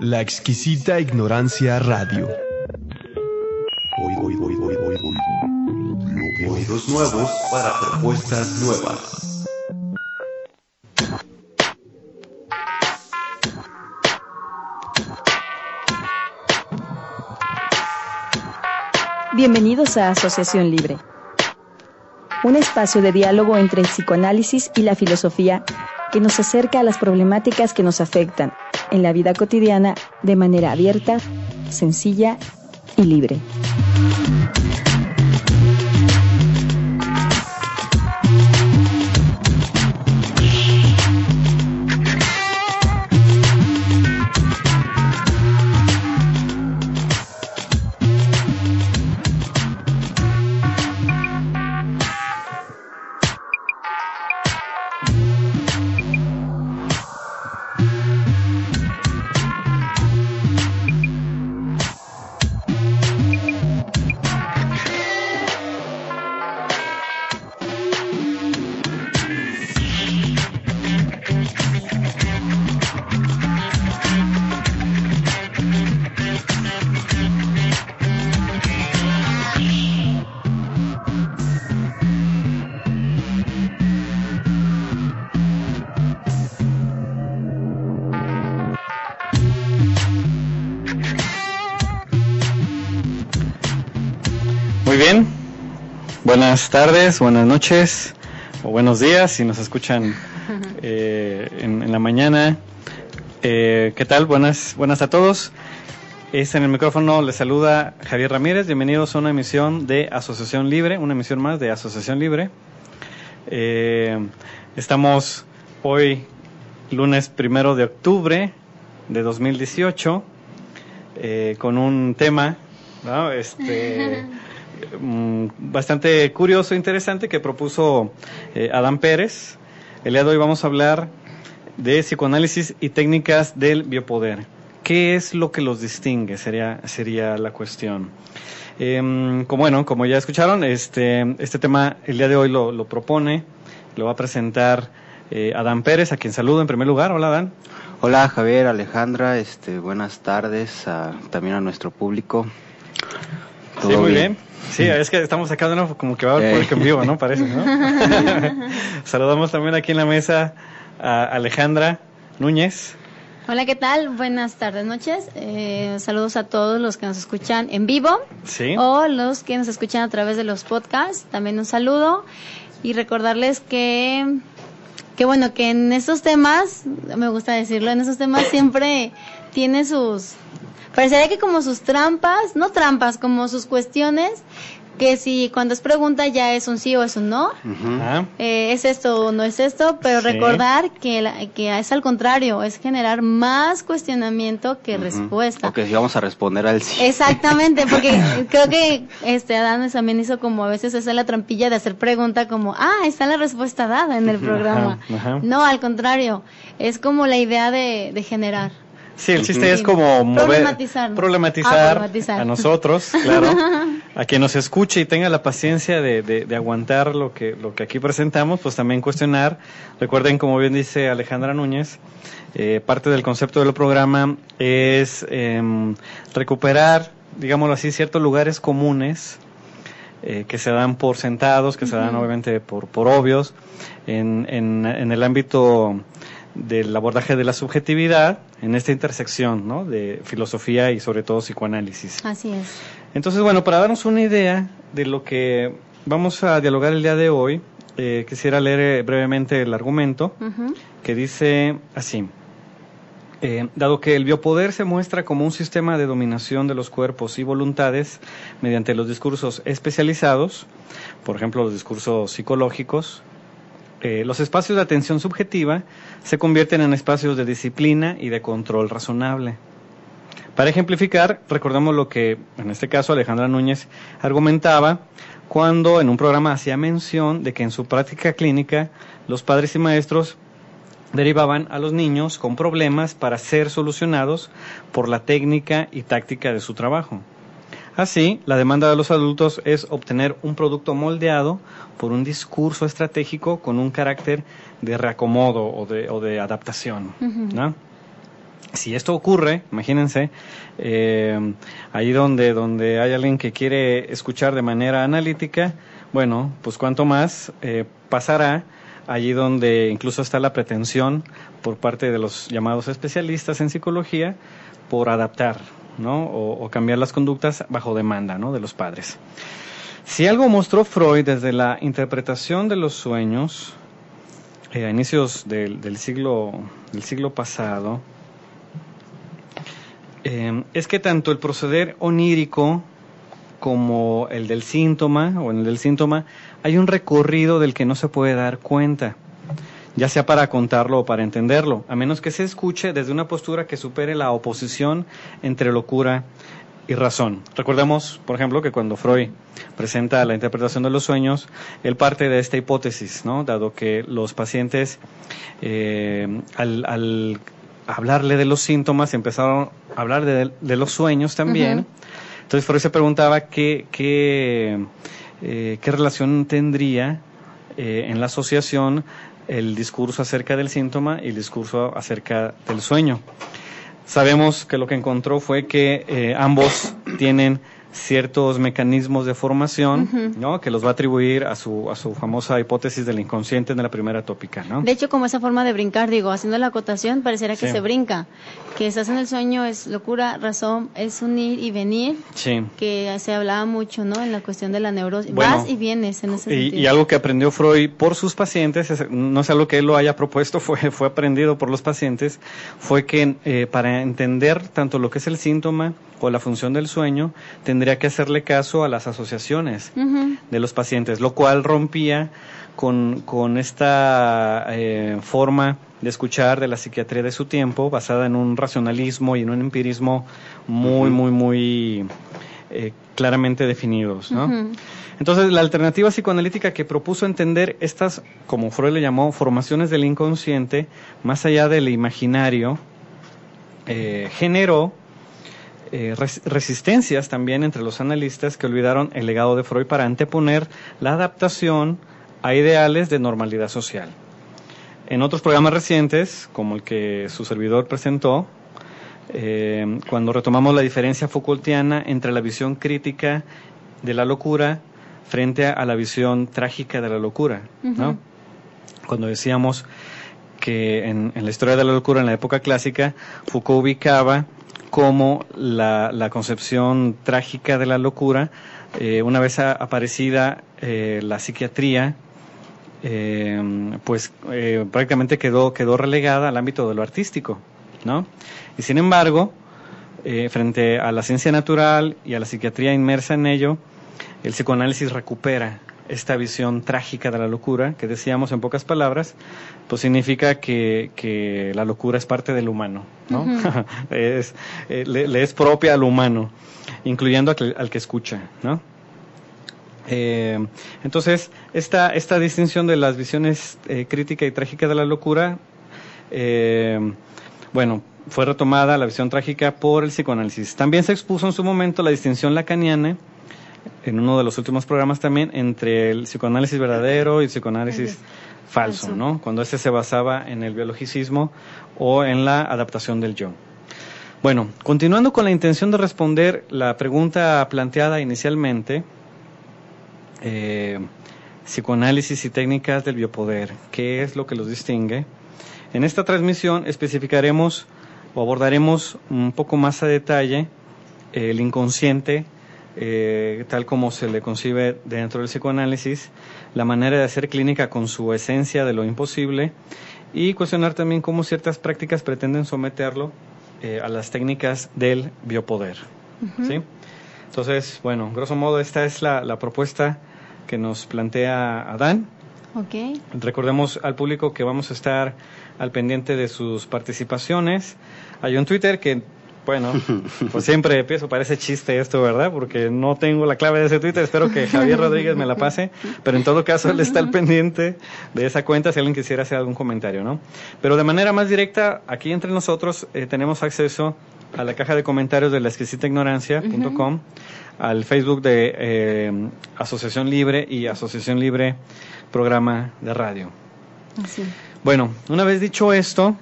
La exquisita ignorancia radio. Oídos nuevos para propuestas nuevas. Bienvenidos a Asociación Libre, un espacio de diálogo entre el psicoanálisis y la filosofía que nos acerca a las problemáticas que nos afectan en la vida cotidiana de manera abierta, sencilla y libre. Bien. Buenas tardes, buenas noches o buenos días si nos escuchan eh, en, en la mañana. Eh, ¿Qué tal? Buenas, buenas a todos. Es en el micrófono les saluda Javier Ramírez. Bienvenidos a una emisión de Asociación Libre, una emisión más de Asociación Libre. Eh, estamos hoy, lunes primero de octubre de 2018, eh, con un tema, ¿no? Este, bastante curioso, interesante, que propuso eh, Adán Pérez. El día de hoy vamos a hablar de psicoanálisis y técnicas del biopoder. ¿Qué es lo que los distingue? Sería, sería la cuestión. Em, como bueno, como ya escucharon, este, este tema el día de hoy lo, lo propone, lo va a presentar eh, Adán Pérez, a quien saludo en primer lugar. Hola, Adán. Hola Javier, Alejandra, este, buenas tardes a- también a nuestro público. Sí, ¿Todo muy bien. Sí, es que estamos de nuevo como que va a haber Eh. público en vivo, ¿no? Parece, ¿no? Saludamos también aquí en la mesa a Alejandra Núñez. Hola, ¿qué tal? Buenas tardes, noches. Eh, saludos a todos los que nos escuchan en vivo Sí. o los que nos escuchan a través de los podcasts. También un saludo y recordarles que, que bueno, que en estos temas, me gusta decirlo, en estos temas siempre tiene sus, parecería que como sus trampas, no trampas, como sus cuestiones, que si cuando es pregunta ya es un sí o es un no. Eh, es esto o no es esto, pero Sí. recordar que, la- que es al contrario, es generar más cuestionamiento que respuesta. Ok, si vamos a responder al sí. Exactamente, porque creo que este Adán también hizo como a veces esa es la trampilla de hacer pregunta como, ah, está la respuesta dada en el programa. No, al contrario, es como la idea de, de generar. Sí, el chiste es como mover, Problematizar. problematizar, Ah, problematizar. a nosotros, claro, a quien nos escuche y tenga la paciencia de, de- de aguantar lo que, lo que aquí presentamos, pues también cuestionar. Recuerden, como bien dice Alejandra Núñez, eh, parte del concepto del programa es em, recuperar, digámoslo así, ciertos lugares comunes eh, que se dan por sentados, que se dan obviamente por, por obvios, en, en, en el ámbito del abordaje de la subjetividad, en esta intersección ¿no? de filosofía y sobre todo psicoanálisis. Así es. Entonces, bueno, para darnos una idea de lo que vamos a dialogar el día de hoy, eh, quisiera leer eh, brevemente el argumento que dice así. Eh, dado que el biopoder se muestra como un sistema de dominación de los cuerpos y voluntades mediante los discursos especializados, por ejemplo los discursos psicológicos, eh, los espacios de atención subjetiva se convierten en espacios de disciplina y de control razonable. Para ejemplificar, recordemos lo que en este caso Alejandra Núñez argumentaba cuando en un programa hacía mención de que en su práctica clínica los padres y maestros derivaban a los niños con problemas para ser solucionados por la técnica y táctica de su trabajo. Así, la demanda de los adultos es obtener un producto moldeado por un discurso estratégico con un carácter de reacomodo o de, adaptación. Si esto ocurre, imagínense, eh, ahí donde, donde hay alguien que quiere escuchar de manera analítica, bueno, pues cuanto más eh, pasará allí donde incluso está la pretensión por parte de los llamados especialistas en psicología por adaptar, ¿no? O, cambiar las conductas bajo demanda, ¿no? De los padres. Si algo mostró Freud desde la interpretación de los sueños eh, a inicios del, siglo, del siglo pasado, eh, es que tanto el proceder onírico como el del síntoma o en el del síntoma hay un recorrido del que no se puede dar cuenta, ya sea para contarlo o para entenderlo, a menos que se escuche desde una postura que supere la oposición entre locura y razón. Recordemos, por ejemplo, que cuando Freud presenta la interpretación de los sueños, él parte de esta hipótesis, ¿no? Dado que los pacientes, eh, al, hablarle de los síntomas, empezaron a hablar de, los sueños también. Entonces Freud se preguntaba qué, qué eh, qué relación tendría eh, en la asociación el discurso acerca del síntoma y el discurso acerca del sueño. Sabemos que lo que encontró fue que eh, ambos tienen ciertos mecanismos de formación, ¿no? Que los va a atribuir a su, a su famosa hipótesis del inconsciente en la primera tópica, ¿no? De hecho, como esa forma de brincar, digo, haciendo la acotación, pareciera que se brinca. Que estás en el sueño es locura, razón, es unir y venir. Sí. Que se hablaba mucho, ¿no? En la cuestión de la neurosis. Vas y vienes en ese y, Y algo que aprendió Freud por sus pacientes, no es algo que él lo haya propuesto, fue, fue aprendido por los pacientes, fue que eh, para entender tanto lo que es el síntoma o la función del sueño, tendría que hacerle caso a las asociaciones de los pacientes, lo cual rompía con, con esta eh, forma de escuchar de la psiquiatría de su tiempo, basada en un racionalismo y en un empirismo muy, muy, muy eh, claramente definidos. ¿no? Entonces, la alternativa psicoanalítica que propuso entender estas, como Freud le llamó, formaciones del inconsciente, más allá del imaginario, eh, generó eh, resistencias también entre los analistas que olvidaron el legado de Freud para anteponer la adaptación a ideales de normalidad social. En otros programas recientes, como el que su servidor presentó, eh, cuando retomamos la diferencia Foucaultiana entre la visión crítica de la locura frente a, la visión trágica de la locura, ¿no? Cuando decíamos que en, en, la historia de la locura, en la época clásica, Foucault ubicaba como la, concepción trágica de la locura, eh, una vez aparecida eh, la psiquiatría, eh, pues prácticamente quedó, quedó relegada al ámbito de lo artístico, ¿no? Y sin embargo, frente a la ciencia natural y a la psiquiatría inmersa en ello, el psicoanálisis recupera esta visión trágica de la locura, que decíamos en pocas palabras, pues significa que, que la locura es parte del humano, ¿no? es, eh, le, es propia al humano, incluyendo al, que escucha, ¿no? Eh, entonces, esta, esta distinción de las visiones eh, crítica y trágica de la locura, bueno, fue retomada la visión trágica por el psicoanálisis. También se expuso en su momento la distinción lacaniana en uno de los últimos programas también entre el psicoanálisis verdadero y el psicoanálisis falso, ¿no? Cuando este se basaba en el biologicismo o en la adaptación del yo. Bueno, continuando con la intención de responder la pregunta planteada inicialmente, eh, psicoanálisis y técnicas del biopoder, ¿qué es lo que los distingue? En esta transmisión especificaremos o abordaremos un poco más a detalle el inconsciente, eh, tal como se le concibe dentro del psicoanálisis, la manera de hacer clínica con su esencia de lo imposible y cuestionar también cómo ciertas prácticas pretenden someterlo eh, a las técnicas del biopoder. ¿sí? Entonces, bueno, grosso modo, esta es la, propuesta que nos plantea Adán. Ok. Recordemos al público que vamos a estar al pendiente de sus participaciones. Hay un Twitter que, bueno, pues siempre empiezo, parece chiste esto, ¿verdad? Porque no tengo la clave de ese Twitter, espero que Javier Rodríguez me la pase, pero en todo caso él está al pendiente de esa cuenta si alguien quisiera hacer algún comentario, ¿no? Pero de manera más directa, aquí entre nosotros eh, tenemos acceso a la caja de comentarios de la ignorancia.com, al Facebook de eh, Asociación Libre y Asociación Libre Programa de Radio. Así. Bueno, una vez dicho esto,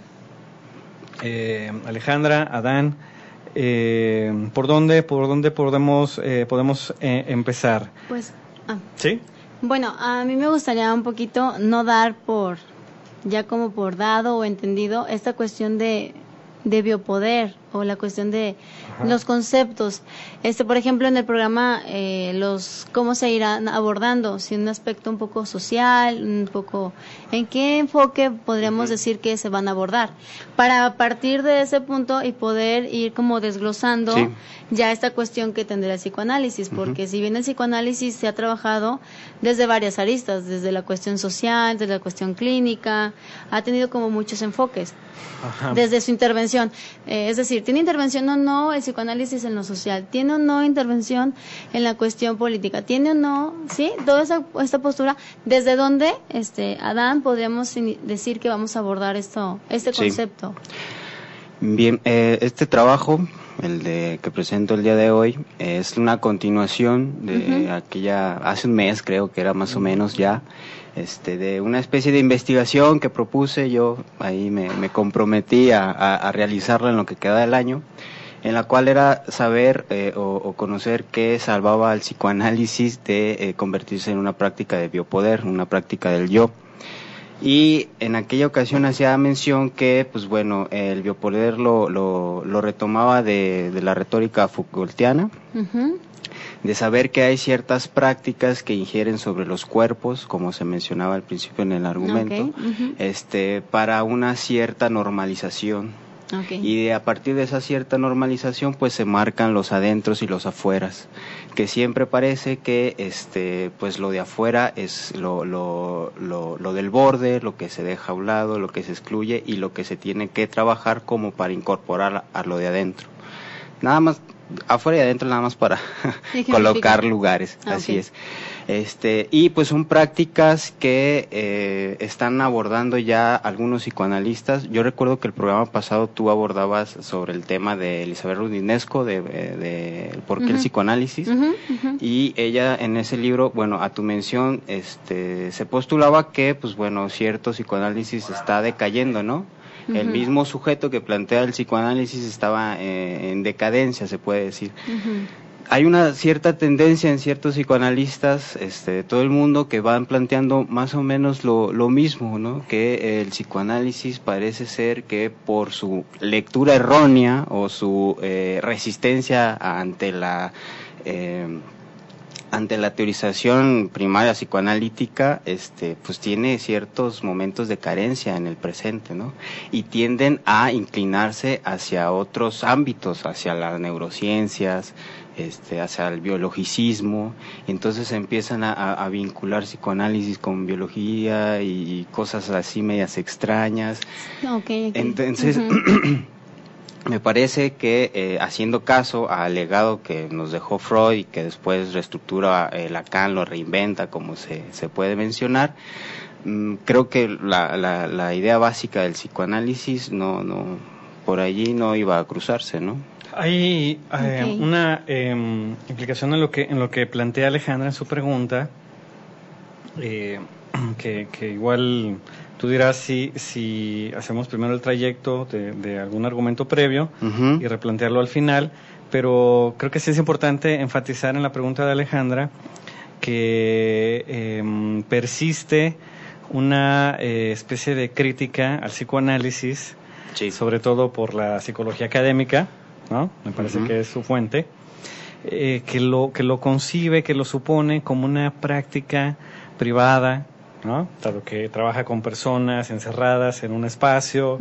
eh, Alejandra, Adán, eh, ¿por dónde, por dónde podemos, eh, podemos eh, empezar? Pues, ah, ¿Sí? bueno, a mí me gustaría un poquito no dar por, ya como por dado o entendido, esta cuestión de, de biopoder o la cuestión de los conceptos. Este, por ejemplo, en el programa, eh, los cómo se irán abordando, si un aspecto un poco social, un poco, ¿en qué enfoque podríamos decir que se van a abordar? Para partir de ese punto y poder ir como desglosando Sí. ya esta cuestión que tendrá el psicoanálisis, porque si bien el psicoanálisis se ha trabajado desde varias aristas, desde la cuestión social, desde la cuestión clínica, ha tenido como muchos enfoques Ajá. desde su intervención. Eh, es decir, ¿tiene intervención o no el psicoanálisis en lo social? ¿Tiene o no intervención en la cuestión política? ¿Tiene o no, sí? Toda esa, esta postura, ¿desde dónde, este, Adán, podríamos decir que vamos a abordar esto, este Sí. concepto? Bien, eh, este trabajo, el de que presento el día de hoy, es una continuación de Ujú. aquella, hace un mes creo que era más o menos ya, este, de una especie de investigación que propuse, yo ahí me, me comprometí a, a- a realizarla en lo que queda del año, en la cual era saber eh, o, o conocer qué salvaba al psicoanálisis de eh, convertirse en una práctica de biopoder, una práctica del yo. Y en aquella ocasión hacía mención que, pues bueno, el biopoder lo, lo, lo retomaba de, de la retórica Foucaultiana, de saber que hay ciertas prácticas que ingieren sobre los cuerpos, como se mencionaba al principio en el argumento, este, para una cierta normalización. Y a partir de esa cierta normalización, pues se marcan los adentros y los afueras, que siempre parece que este, pues lo de afuera es lo, lo, lo, lo del borde, lo que se deja a un lado, lo que se excluye y lo que se tiene que trabajar como para incorporar a lo de adentro. Nada más, afuera y adentro nada más para colocar lugares, Ah, así es. Este, y pues son prácticas que eh, están abordando ya algunos psicoanalistas. Yo recuerdo que el programa pasado tú abordabas sobre el tema de Elizabeth Rudinesco, de, eh, de por qué el psicoanálisis. Y ella en ese libro, bueno, a tu mención, este, se postulaba que, pues bueno, cierto psicoanálisis está decayendo, ¿no? El mismo sujeto que plantea el psicoanálisis estaba eh, en decadencia, se puede decir. Hay una cierta tendencia en ciertos psicoanalistas este, de todo el mundo que van planteando más o menos lo, lo mismo, ¿no? Que el psicoanálisis parece ser que por su lectura errónea o su eh, resistencia ante la eh, ante la teorización primaria psicoanalítica, este, pues tiene ciertos momentos de carencia en el presente, ¿no? Y tienden a inclinarse hacia otros ámbitos, hacia las neurociencias, este, hacia el biologicismo, y entonces empiezan a, a- a vincular psicoanálisis con biología y, cosas así medias extrañas. Entonces. me parece que eh, haciendo caso al legado que nos dejó Freud y que después reestructura eh, Lacan, lo reinventa, como se, se puede mencionar, mm, creo que la, la, la idea básica del psicoanálisis no, no, por allí no iba a cruzarse, ¿no? Hay eh, una eh, implicación en lo que en lo que plantea Alejandra en su pregunta, eh, que, que igual tú dirás si, si hacemos primero el trayecto de, de algún argumento previo y replantearlo al final, pero creo que sí es importante enfatizar en la pregunta de Alejandra que em, persiste una eh, especie de crítica al psicoanálisis Sí. sobre todo por la psicología académica, ¿no? Me parece que es su fuente, eh, que lo que lo concibe, que lo supone como una práctica privada, ¿no? Dado que trabaja con personas encerradas en un espacio,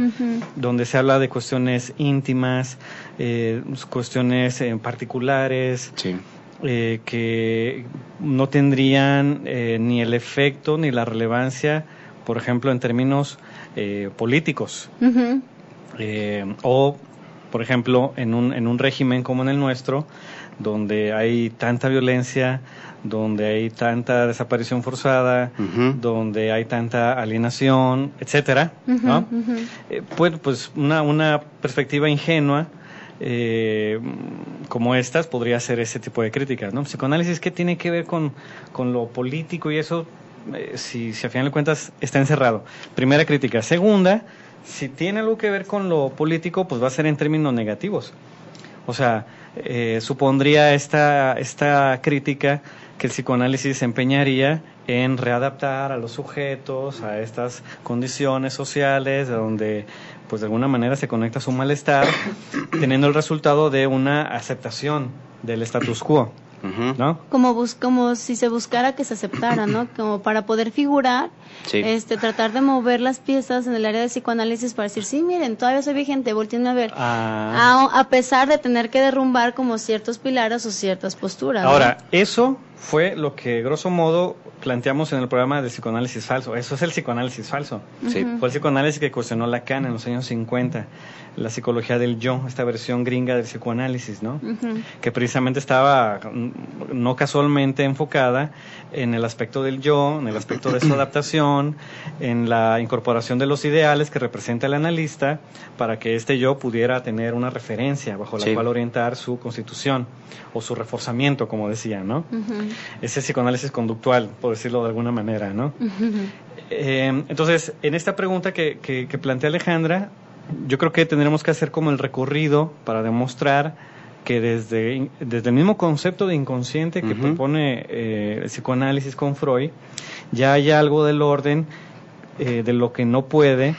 donde se habla de cuestiones íntimas, eh, cuestiones eh, particulares, Sí. eh, que no tendrían eh, ni el efecto ni la relevancia, por ejemplo, en términos eh, políticos. Eh, o, por ejemplo, en un, en un régimen como en el nuestro, donde hay tanta violencia, donde hay tanta desaparición forzada, donde hay tanta alienación, etcétera. Eh, bueno, pues una, una perspectiva ingenua eh, como estas podría ser ese tipo de críticas, ¿no? Psicoanálisis, ¿qué tiene que ver con, con lo político y eso? Eh, si, si a final de cuentas está encerrado. Primera crítica. Segunda, si tiene algo que ver con lo político, pues va a ser en términos negativos. O sea, eh, supondría esta, esta crítica que el psicoanálisis se empeñaría en readaptar a los sujetos a estas condiciones sociales donde pues de alguna manera se conecta su malestar teniendo el resultado de una aceptación del status quo, Como, bus como si se buscara que se aceptara, ¿no? Como para poder figurar, Sí. este, tratar de mover las piezas en el área de psicoanálisis para decir, sí, miren, todavía soy vigente, volteenme a ver. Ah, A, a pesar de tener que derrumbar como ciertos pilares o ciertas posturas. ¿no? Ahora, eso fue lo que grosso modo planteamos en el programa de psicoanálisis falso. Eso es el psicoanálisis falso. Sí. Fue el psicoanálisis que cuestionó Lacan en los años 50, la psicología del yo, esta versión gringa del psicoanálisis, ¿no? Que precisamente estaba mm, no casualmente enfocada en el aspecto del yo, en el aspecto de su adaptación, en la incorporación de los ideales que representa el analista para que este yo pudiera tener una referencia bajo la Sí. cual orientar su constitución o su reforzamiento, como decía, ¿no? Ese psicoanálisis conductual, por decirlo de alguna manera, ¿no? Eh, entonces, en esta pregunta que, que- que plantea Alejandra, yo creo que tendremos que hacer como el recorrido para demostrar que desde, desde el mismo concepto de inconsciente que propone eh, el psicoanálisis con Freud, ya hay algo del orden eh, de lo que no puede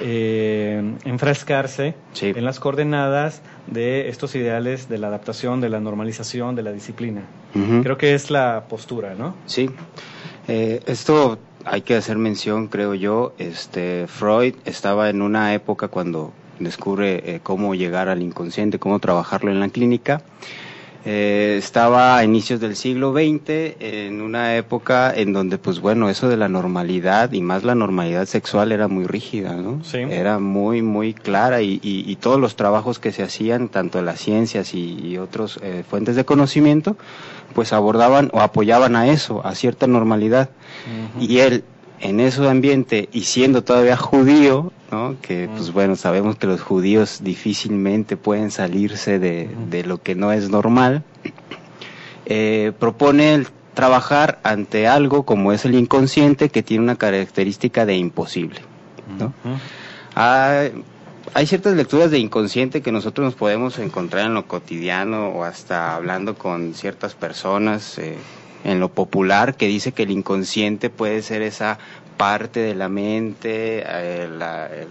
eh, enfrascarse Sí. en las coordenadas de estos ideales de la adaptación, de la normalización, de la disciplina. Creo que es la postura, ¿no? Sí, Eh, esto hay que hacer mención, creo yo. Este Freud estaba en una época cuando descubre eh, cómo llegar al inconsciente, cómo trabajarlo en la clínica. Eh, estaba a inicios del siglo XX, en una época en donde, pues bueno, eso de la normalidad y más la normalidad sexual era muy rígida, ¿no? Sí. Era muy, muy clara y, y- y todos los trabajos que se hacían, tanto en las ciencias y, y otras fuentes de conocimiento, pues abordaban o apoyaban a eso, a cierta normalidad. Y él, en ese ambiente y siendo todavía judío, ¿no? que pues bueno, sabemos que los judíos difícilmente pueden salirse de, de lo que no es normal, eh, propone el trabajar ante algo como es el inconsciente que tiene una característica de imposible. ¿no? Ujú. Hay, hay ciertas lecturas de inconsciente que nosotros nos podemos encontrar en lo cotidiano o hasta hablando con ciertas personas eh, en lo popular que dice que el inconsciente puede ser esa parte de la mente, eh, la, el-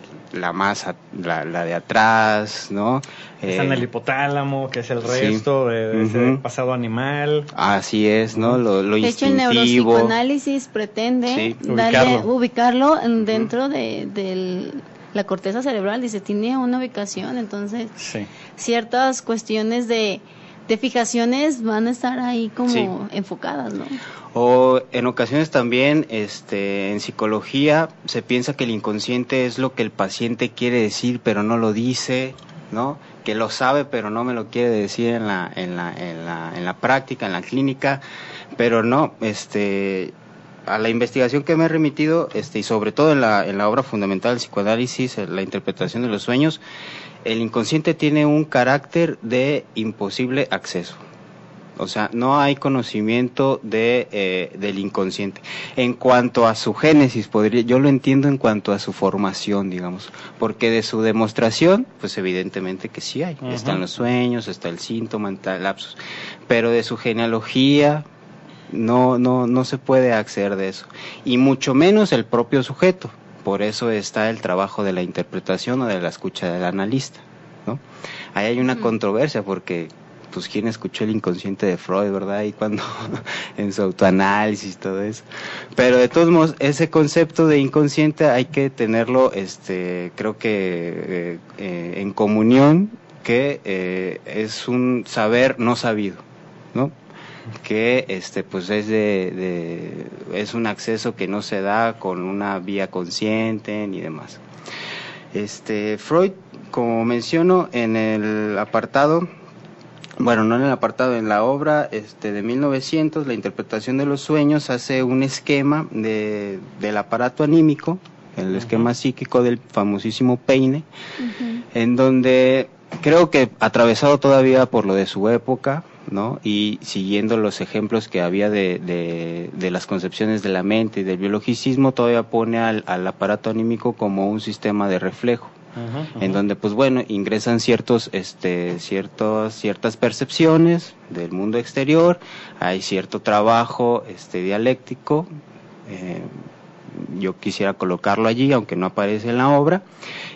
la de atrás, ¿no? Está en Eh, el hipotálamo, que es el sí. resto de, de ese Ujú. pasado animal. Así es, ¿no? Lo, lo De hecho, el instintivo. neuropsicoanálisis pretende Sí. darle, Ubicarlo. ubicarlo, en- dentro de, del- la corteza cerebral. Dice, tiene una ubicación, entonces Sí. ciertas cuestiones de, de fijaciones van a estar ahí como Sí. enfocadas, ¿no? O en ocasiones también, este, en psicología se piensa que el inconsciente es lo que el paciente quiere decir, pero no lo dice, ¿no? Que lo sabe, pero no me lo quiere decir en la, en la, en la, en la práctica, en la clínica, pero no, este, a la investigación que me he remitido, este, y sobre todo en la, en la obra fundamental del psicoanálisis, la interpretación de los sueños, el inconsciente tiene un carácter de imposible acceso. O sea, no hay conocimiento de, eh, del inconsciente. En cuanto a su génesis, podría, yo lo entiendo en cuanto a su formación, digamos, porque de su demostración, pues evidentemente que sí hay. Están los sueños, está el síntoma, está el lapsus, pero de su genealogía no, no, no se puede acceder de eso. Y mucho menos el propio sujeto. Por eso está el trabajo de la interpretación o de la escucha del analista, ¿no? Ahí hay una controversia porque pues quién escuchó el inconsciente de Freud, ¿verdad? Y cuando en su autoanálisis todo eso. Pero de todos modos, ese concepto de inconsciente hay que tenerlo, este, creo que eh, eh, en comunión, que eh, es un saber no sabido, ¿no? Que este pues es de, de, es un acceso que no se da con una vía consciente ni demás. Este Freud, como menciono en el apartado bueno, no en el apartado, en la obra este, de 1900, la interpretación de los sueños hace un esquema de, del aparato anímico, el esquema psíquico del famosísimo Peine, en donde creo que atravesado todavía por lo de su época, ¿no? Y siguiendo los ejemplos que había de, de, de las concepciones de la mente y del biologicismo, todavía pone al, al aparato anímico como un sistema de reflejo en donde pues bueno ingresan ciertos este ciertos ciertas percepciones del mundo exterior hay cierto trabajo este dialéctico eh, yo quisiera colocarlo allí aunque no aparece en la obra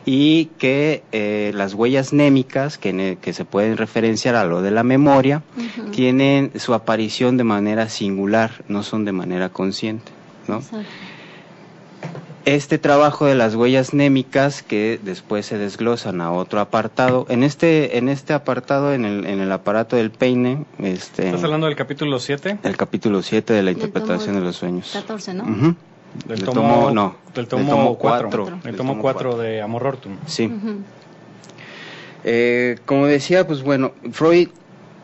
y que eh, las huellas némicas que, que, se pueden referenciar a lo de la memoria tienen su aparición de manera singular no son de manera consciente ¿no? Exacto este trabajo de las huellas némicas que después se desglosan a otro apartado. En este, en este apartado, en el, en el aparato del peine, este. ¿Estás hablando del capítulo 7? El capítulo 7 de la interpretación de los sueños. 14, ¿no? Uh -huh. Del, del tomo, tomo, no. Del tomo 4. Del tomo 4 de Amor Hortum. Sí. Uh -huh. eh, como decía, pues bueno, Freud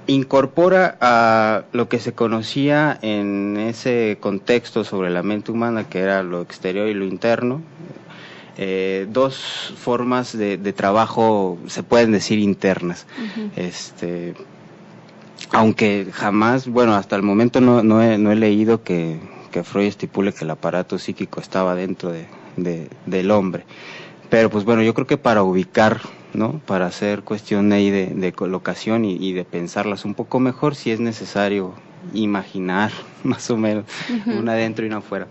incorpora a lo que se conocía en ese contexto sobre la mente humana, que era lo exterior y lo interno, eh, dos formas de, de, trabajo, se pueden decir internas. Uh -huh. Este, aunque jamás, bueno, hasta el momento no, no, he, no he, leído que, que, Freud estipule que el aparato psíquico estaba dentro de, de, del hombre. Pero pues bueno, yo creo que para ubicar ¿no? Para hacer cuestión ahí de, de colocación y, y, de pensarlas un poco mejor, si es necesario imaginar más o menos uh -huh. una adentro y una afuera.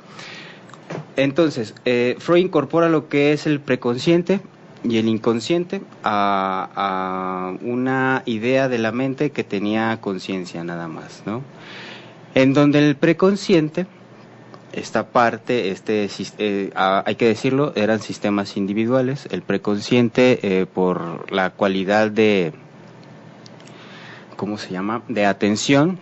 Entonces, eh, Freud incorpora lo que es el preconsciente y el inconsciente a, a una idea de la mente que tenía conciencia nada más, ¿no? En donde el preconsciente esta parte, este, eh, hay que decirlo, eran sistemas individuales. El preconsciente, eh, por la cualidad de, ¿cómo se llama?, de atención,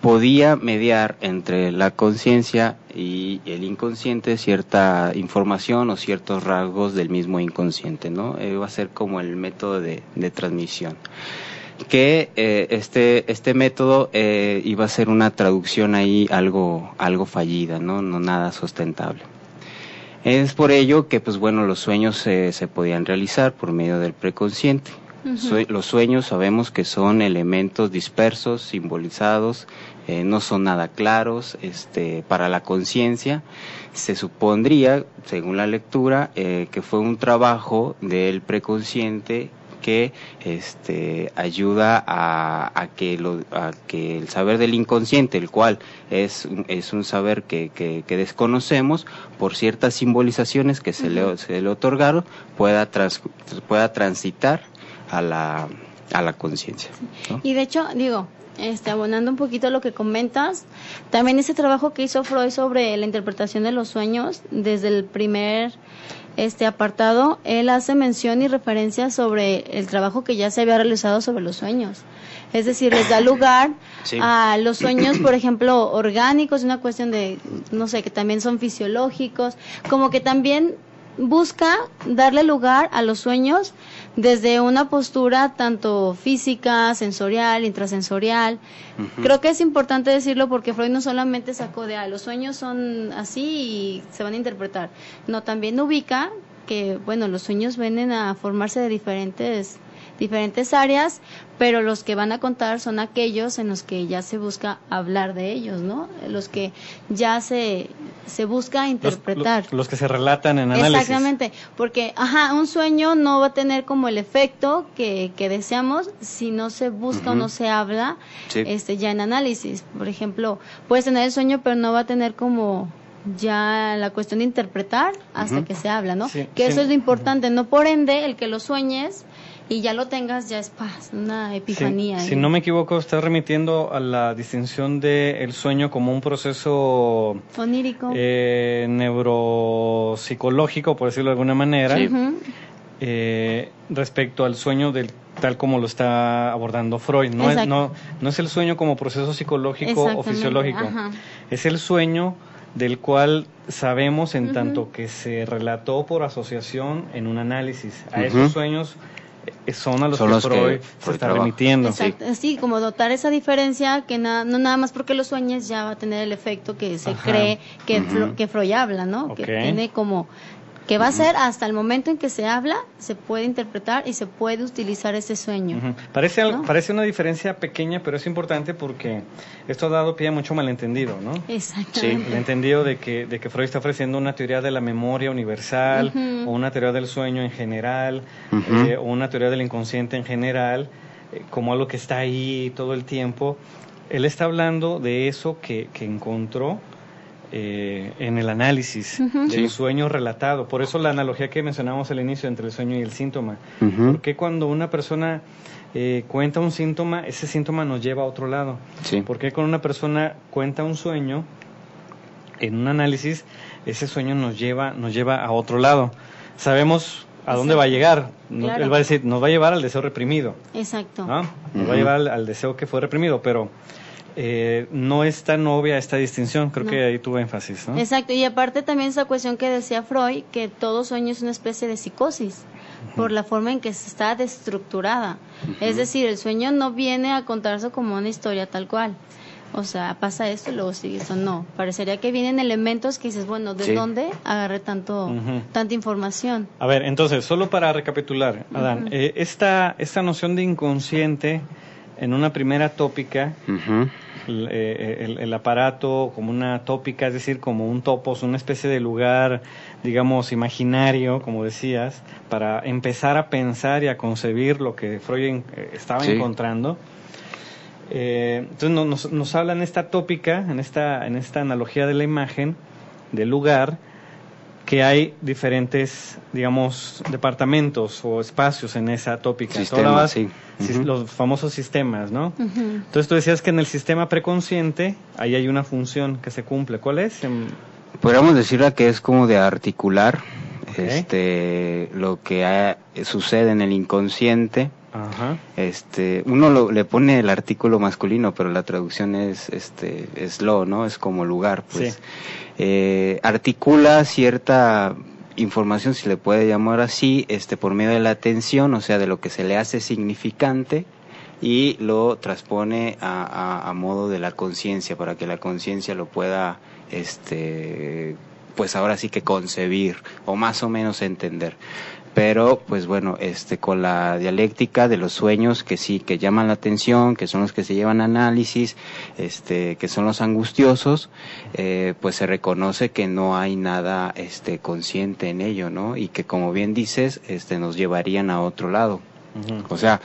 podía mediar entre la conciencia y el inconsciente cierta información o ciertos rasgos del mismo inconsciente, ¿no? Eh, va a ser como el método de, de transmisión que eh, este este método eh, iba a ser una traducción ahí algo algo fallida no no nada sustentable. Es por ello que pues bueno los sueños eh, se podían realizar por medio del preconsciente. Uh -huh. los sueños sabemos que son elementos dispersos simbolizados no son nada claros este para la conciencia. Se supondría según la lectura que fue un trabajo del preconsciente que este, ayuda a, a, que lo, a, que el saber del inconsciente, el cual es, es un saber que, que, que desconocemos, por ciertas simbolizaciones que se, uh -huh. le, se le otorgaron, pueda, trans, pueda transitar a la, a la conciencia. ¿no? Y de hecho, digo, este, abonando un poquito lo que comentas, también ese trabajo que hizo Freud sobre la interpretación de los sueños, desde el primer este apartado, él hace mención y referencia sobre el trabajo que ya se había realizado sobre los sueños. Es decir, les da lugar sí. a los sueños, por ejemplo, orgánicos, una cuestión de, no sé, que también son fisiológicos, como que también busca darle lugar a los sueños desde una postura tanto física, sensorial, intrasensorial. Uh -huh. Creo que es importante decirlo porque Freud no solamente sacó de, ah, los sueños son así y se van a interpretar, no, también ubica que, bueno, los sueños vienen a formarse de diferentes diferentes áreas, pero los que van a contar son aquellos en los que ya se busca hablar de ellos, ¿no? Los que ya se, se busca interpretar. Los, los que se relatan en análisis. Exactamente, porque, ajá, un sueño no va a tener como el efecto que, que deseamos si no se busca uh -huh. o no se habla sí. este, ya en análisis. Por ejemplo, puedes tener el sueño, pero no va a tener como ya la cuestión de interpretar hasta uh -huh. que se habla, ¿no? Sí, que sí. eso es lo importante, no por ende el que lo sueñes y ya lo tengas, ya es paz, una epifanía. Sí, si no me equivoco, está remitiendo a la distinción del el sueño como un proceso onírico, eh, neuropsicológico, por decirlo de alguna manera, sí. eh, respecto al sueño del tal como lo está abordando Freud. No es, no, no es el sueño como proceso psicológico o fisiológico. ajá. Es el sueño del cual sabemos en tanto que se relató por asociación en un análisis. A esos sueños son a los Son que los que Freud se Freud está trabaja. remitiendo. Exacto, sí, como dotar esa diferencia que na- no nada más porque lo sueñes ya va a tener el efecto que se Ajá. cree que. Fro- que Freud habla, ¿no? Que tiene como que va a ser hasta el momento en que se habla, se puede interpretar y se puede utilizar ese sueño. Ujú. Parece, al- ¿No? parece una diferencia pequeña, pero es importante porque esto ha dado pie a mucho malentendido, ¿no? Exactamente. El entendido de que, de que Freud está ofreciendo una teoría de la memoria universal, Ujú. o una teoría del sueño en general, Ujú. eh, o una teoría del inconsciente en general, eh, como algo que está ahí todo el tiempo. Él está hablando de eso que, que encontró eh, en el análisis del Sí. sueño relatado. Por eso la analogía que mencionamos al inicio entre el sueño y el síntoma. Porque cuando una persona eh, cuenta un síntoma, ese síntoma nos lleva a otro lado. Sí. Porque cuando una persona cuenta un sueño, en un análisis, ese sueño nos lleva, nos lleva a otro lado. Sabemos a dónde va a llegar. Claro. Él va a decir, nos va a llevar al deseo reprimido. Exacto. ¿no? Nos va a llevar al, al deseo que fue reprimido, pero eh, no es tan obvia esta distinción. Creo No. que ahí tuvo énfasis. ¿no? Exacto, y aparte también esa cuestión que decía Freud, que todo sueño es una especie de psicosis, por la forma en que está destructurada. Es decir, el sueño no viene a contarse como una historia tal cual. O sea, pasa esto y luego sigue esto. No, parecería que vienen elementos que dices, bueno, ¿de Sí. dónde agarré tanto, tanta información? A ver, entonces, solo para recapitular, Adán, eh, esta, esta noción de inconsciente en una primera tópica. El, eh, el- el aparato como una tópica, es decir, como un topos, una especie de lugar, digamos, imaginario, como decías, para empezar a pensar y a concebir lo que Freud eh, estaba Sí. encontrando. Eh, entonces no- nos, nos habla en esta tópica, en esta, en esta analogía de la imagen, del lugar, que hay diferentes, digamos, departamentos o espacios en esa tópica. Sistemas, hablabas sí. Los famosos sistemas, ¿no? Ujú. Entonces tú decías que en el sistema preconsciente ahí hay una función que se cumple. ¿Cuál es? Podríamos decirla que es como de articular este lo que ha- sucede en el inconsciente. Ajá. Este, uno lo- le pone el artículo masculino, pero la traducción es este es lo, ¿no? Es como lugar, pues. Sí. Eh, articula cierta información, si le puede llamar así, este por medio de la atención, o sea, de lo que se le hace significante y lo transpone a, a- a modo de la conciencia para que la conciencia lo pueda este pues ahora sí que concebir o más o menos entender pero pues bueno este con la dialéctica de los sueños que sí que llaman la atención que son los que se llevan análisis este que son los angustiosos eh, pues se reconoce que no hay nada este consciente en ello no y que como bien dices este nos llevarían a otro lado o sea,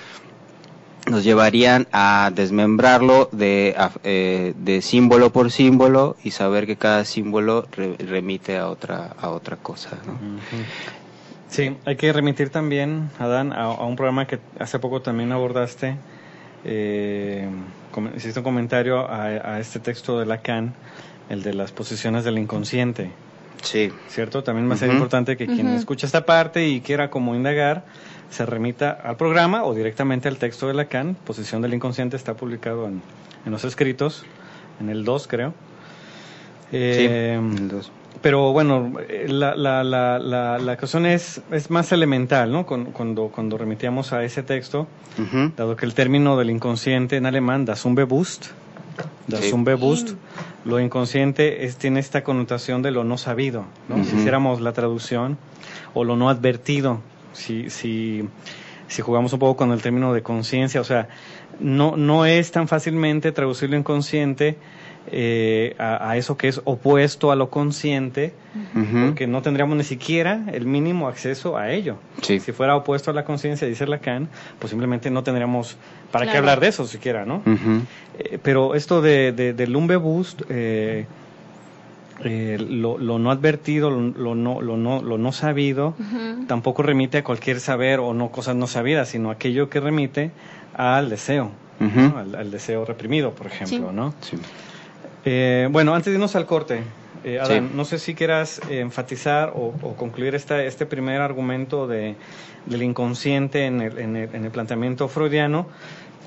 nos llevarían a desmembrarlo de, a- eh, de símbolo por símbolo y saber que cada símbolo re- remite a otra, a otra cosa. ¿no? Ujú. Sí, hay que remitir también, Adán, a, a un programa que hace poco también abordaste. Eh, com- hiciste un comentario a, a este texto de Lacan, el de las posiciones del inconsciente. Sí. ¿cierto? También va a ser importante que quien escucha esta parte y quiera como indagar, se remita al programa o directamente al texto de Lacan. Posición del inconsciente está publicado en, en los escritos, en el 2 creo. Eh, el dos. Pero bueno, eh, la, la, la, la, la cuestión es, es más elemental, ¿no? Con- Cuando, cuando remitíamos a ese texto, dado que el término del inconsciente en alemán, das Unbewusst, das Sí. Unbewusst, lo inconsciente es, tiene esta connotación de lo no sabido, ¿no? Si hiciéramos la traducción, o lo no advertido, si, si, si jugamos un poco con el término de conciencia, o sea, no, no es tan fácilmente traducirlo inconsciente eh, a, a eso que es opuesto a lo consciente, porque no tendríamos ni siquiera el mínimo acceso a ello. Sí. Si fuera opuesto a la conciencia, dice Lacan, pues simplemente no tendríamos para qué hablar de eso siquiera, ¿no? Eh, pero esto de, de, del Umbewusst, eh, eh, lo, lo no advertido, lo, lo no, lo, no, lo no sabido, tampoco remite a cualquier saber o no cosas no sabidas, sino aquello que remite al deseo, al, al deseo reprimido, por ejemplo, Sí. ¿no? Sí. Eh, bueno, antes de irnos al corte, Eh, Adán, no sé si quieras eh, enfatizar o, concluir esta, este primer argumento de, del inconsciente en el, en el, en el planteamiento freudiano.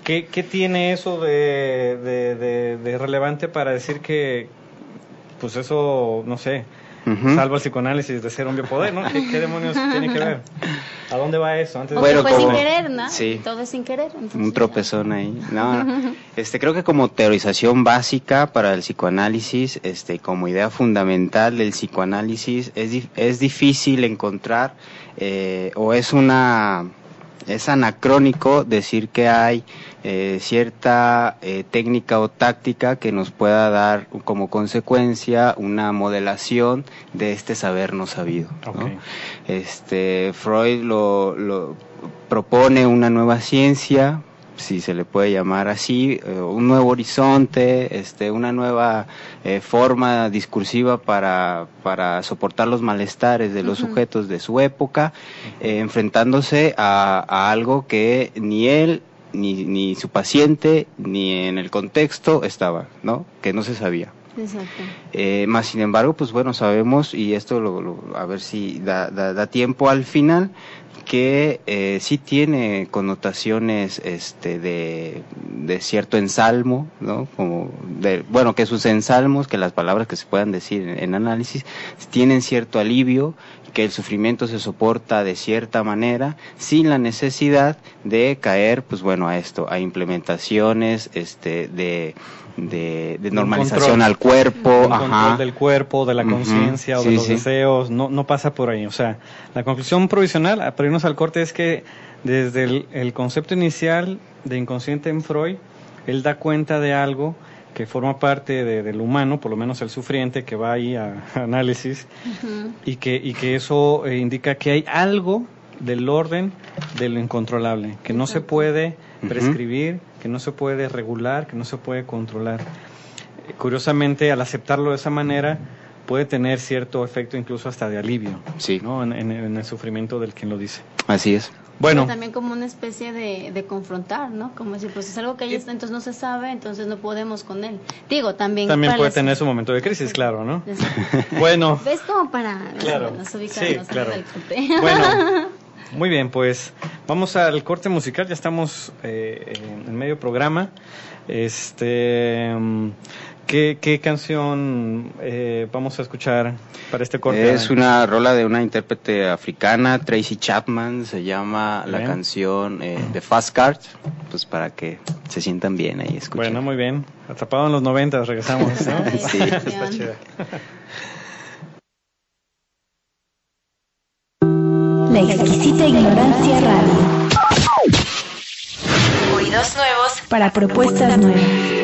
¿Qué, ¿Qué, tiene eso de, de, de, relevante para decir que, pues eso, no sé, salvo el psicoanálisis de ser un biopoder, ¿no? ¿Qué, demonios tiene que ver? ¿A dónde va eso? Antes bueno, fue sin querer, ¿no? Sí. Todo es sin querer. un tropezón ahí. No, este, creo que como teorización básica para el psicoanálisis, este, como idea fundamental del psicoanálisis, es, es difícil encontrar eh, o es una es anacrónico decir que hay eh, cierta eh, técnica o táctica que nos pueda dar como consecuencia una modelación de este saber no sabido. Este, Freud lo, lo propone una nueva ciencia, si se le puede llamar así, eh, un nuevo horizonte, este, una nueva forma discursiva para, para soportar los malestares de los sujetos de su época, enfrentándose a, a, algo que ni él ni, ni su paciente ni en el contexto estaba, ¿no? Que no se sabía. Exacto. Eh, más sin embargo, pues bueno, sabemos, y esto lo, a ver si da, da, tiempo al final, que eh, sí tiene connotaciones este, de, de, cierto ensalmo, ¿no? Como de, bueno, que sus ensalmos, que las palabras que se puedan decir en análisis, tienen cierto alivio que el sufrimiento se soporta de cierta manera sin la necesidad de caer, pues bueno, a esto, a implementaciones este, de, de, normalización al cuerpo. control del cuerpo, de la conciencia o de los deseos, no, no pasa por ahí. O sea, la conclusión provisional, para irnos al corte, es que desde el concepto inicial de inconsciente en Freud, él da cuenta de algo que forma parte de, del humano, por lo menos el sufriente, que va ahí a, análisis, y, que, y que eso eh, indica que hay algo del orden de lo incontrolable, que no se puede prescribir, que no se puede regular, que no se puede controlar. Curiosamente, al aceptarlo de esa manera, puede tener cierto efecto incluso hasta de alivio sí. ¿no? en, en el sufrimiento del quien lo dice. Así es. Bueno. también como una especie de, de, confrontar, ¿no? Como decir, pues es algo que ahí está, entonces no se sabe, entonces no podemos con él. Digo, también. También puede tener su momento de crisis, claro, ¿no? bueno. ¿Ves como para claro, sí, claro. Bueno, muy bien, pues vamos al corte musical, ya estamos eh, en medio programa. Este. ¿Qué, canción eh, vamos a escuchar para este corte? Es una rola de una intérprete africana, Tracy Chapman, se llama la canción eh, The Fast Card, pues para que se sientan bien ahí escuchen. Bueno, muy bien. Atrapado en los 90, regresamos, ¿no? sí. Está chido. La exquisita ignorancia radio. Oídos nuevos para propuestas nuevas.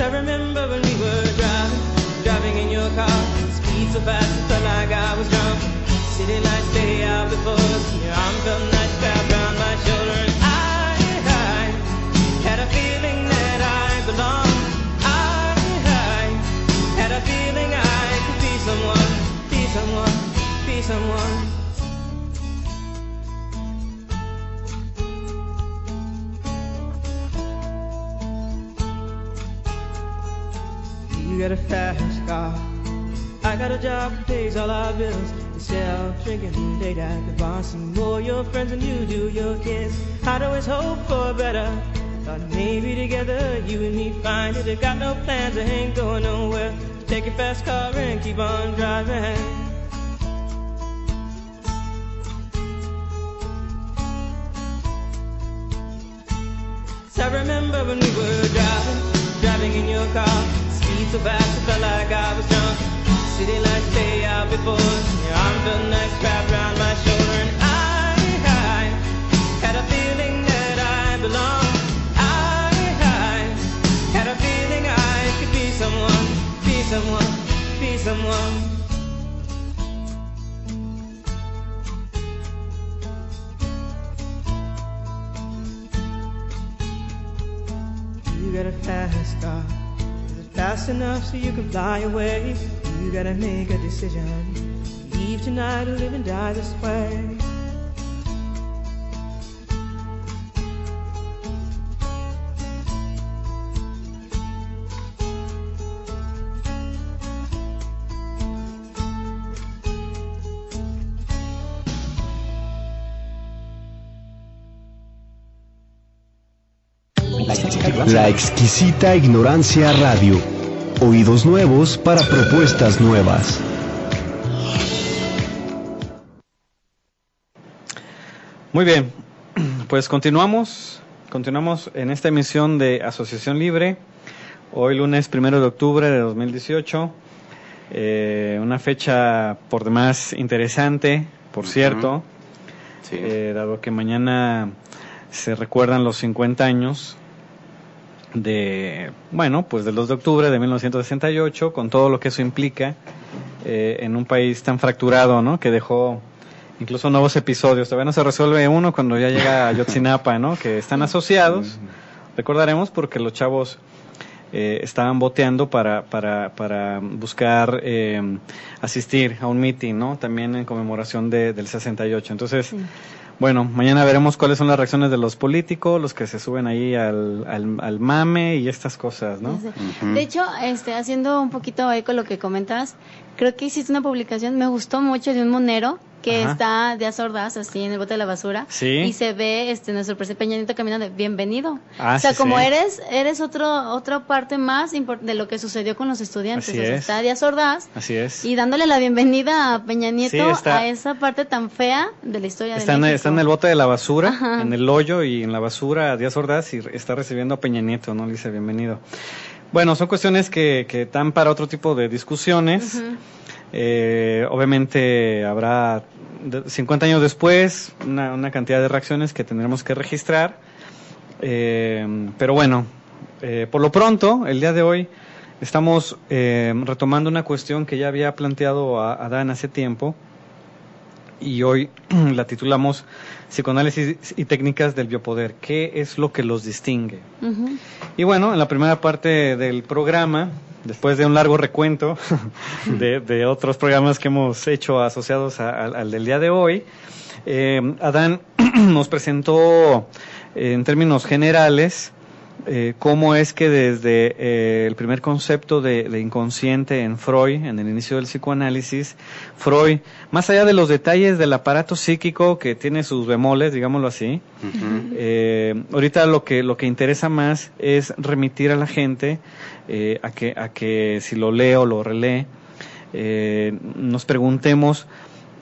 I remember when we were driving, driving in your car. Speed so fast, it felt like I was drunk. City lights stay out before us. Your arm felt nice wrapped around my shoulder. And I, I had a feeling that I belonged. I, I had a feeling I could be someone, be someone, be someone. You got a fast car. I got a job that pays all our bills. You sell, drinking late at the bar. Some more your friends than you do your kids. I'd always hope for better. Thought maybe together you and me find it. I got no plans, I ain't going nowhere. Take your fast car and keep on driving. I remember when we were driving, driving in your car. So fast, it felt like I was drunk. City lights stay out before Your arm felt nice wrapped around my shoulder. And I, I had a feeling that I belonged. I, I had a feeling I could be someone, be someone, be someone. Enough so you can fly away? You gotta make a decision. Leave tonight or live and die this way. La exquisita ignorancia radio. Oídos nuevos para propuestas nuevas. Muy bien, pues continuamos, continuamos en esta emisión de Asociación Libre. Hoy lunes primero de octubre de 2018, eh, una fecha por demás interesante, por cierto, Sí. eh, dado que mañana se recuerdan los 50 años de, bueno, pues del 2 de octubre de 1968, con todo lo que eso implica eh, en un país tan fracturado, ¿no? Que dejó incluso nuevos episodios. Todavía no se resuelve uno cuando ya llega a Yotzinapa, ¿no? Que están asociados, recordaremos, porque los chavos eh, estaban boteando para, para, para buscar eh, asistir a un meeting, ¿no? También en conmemoración de, del 68. Entonces, bueno, mañana veremos cuáles son las reacciones de los políticos, los que se suben ahí al, al, al mame y estas cosas, ¿no? De hecho, este, haciendo un poquito eco lo que comentas, creo que hiciste una publicación, me gustó mucho de un monero que Ajá. está de a sordas así en el bote de la basura Sí. y se ve este nuestro presidente Peña Nieto caminando bienvenido Ah, o sea sí, como sí. eres eres otro otra parte más de lo que sucedió con los estudiantes Así o sea, es. está de a sordas Así es. y dándole la bienvenida a Peña Nieto está- a esa parte tan fea de la historia Está de en, está en el bote de la basura, Ajá. en el hoyo y en la basura Díaz Ordaz y está recibiendo a Peña Nieto, ¿no? Le dice bienvenido. Bueno, son cuestiones que, que están para otro tipo de discusiones. Eh, obviamente habrá 50 años después una, una cantidad de reacciones que tendremos que registrar. Eh, pero bueno, eh, por lo pronto, el día de hoy estamos eh, retomando una cuestión que ya había planteado a Adán hace tiempo y hoy la titulamos Psicoanálisis y técnicas del biopoder. ¿Qué es lo que los distingue? Y bueno, en la primera parte del programa, después de un largo recuento de, de otros programas que hemos hecho asociados a- al- al del día de hoy, eh, Adán nos presentó eh, en términos generales eh, cómo es que desde el primer concepto de, de inconsciente en Freud, en el inicio del psicoanálisis, Freud, más allá de los detalles del aparato psíquico que tiene sus bemoles, digámoslo así, ahorita lo que lo que interesa más es remitir a la gente eh, a que a que si lo lee o lo relee eh, nos preguntemos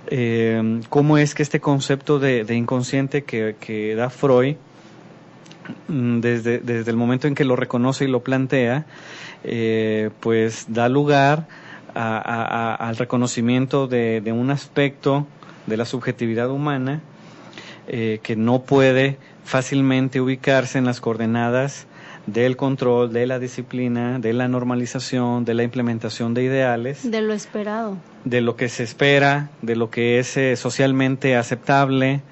eh, cómo es que este concepto de, de inconsciente que, que da Freud mm, desde, desde el momento en que lo reconoce y lo plantea, pues da lugar a- al reconocimiento de, de un aspecto de la subjetividad humana que no puede fácilmente ubicarse en las coordenadas del control, de la disciplina, de la normalización, de la implementación de ideales De lo esperado. de lo que se espera, de lo que es eh, socialmente aceptable,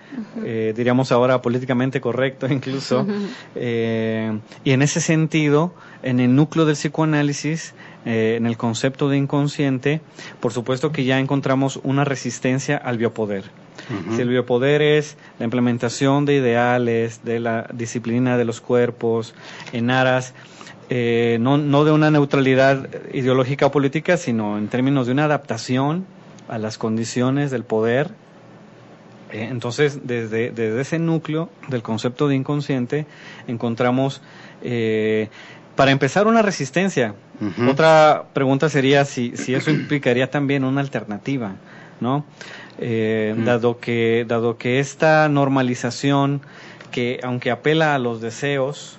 eh, diríamos ahora políticamente correcto incluso. Eh, y en ese sentido, en el núcleo del psicoanálisis, eh, en el concepto de inconsciente, por supuesto que ya encontramos una resistencia al biopoder. Si el biopoder es la implementación de ideales, de la disciplina de los cuerpos, en aras eh, no, no de una neutralidad ideológica o política, sino en términos de una adaptación a las condiciones del poder. Eh, entonces, desde, desde ese núcleo del concepto de inconsciente, encontramos, eh, para empezar, una resistencia. Otra pregunta sería si, si eso implicaría también una alternativa, ¿no? Eh, Ujú. dado que dado que esta normalización que aunque apela a los deseos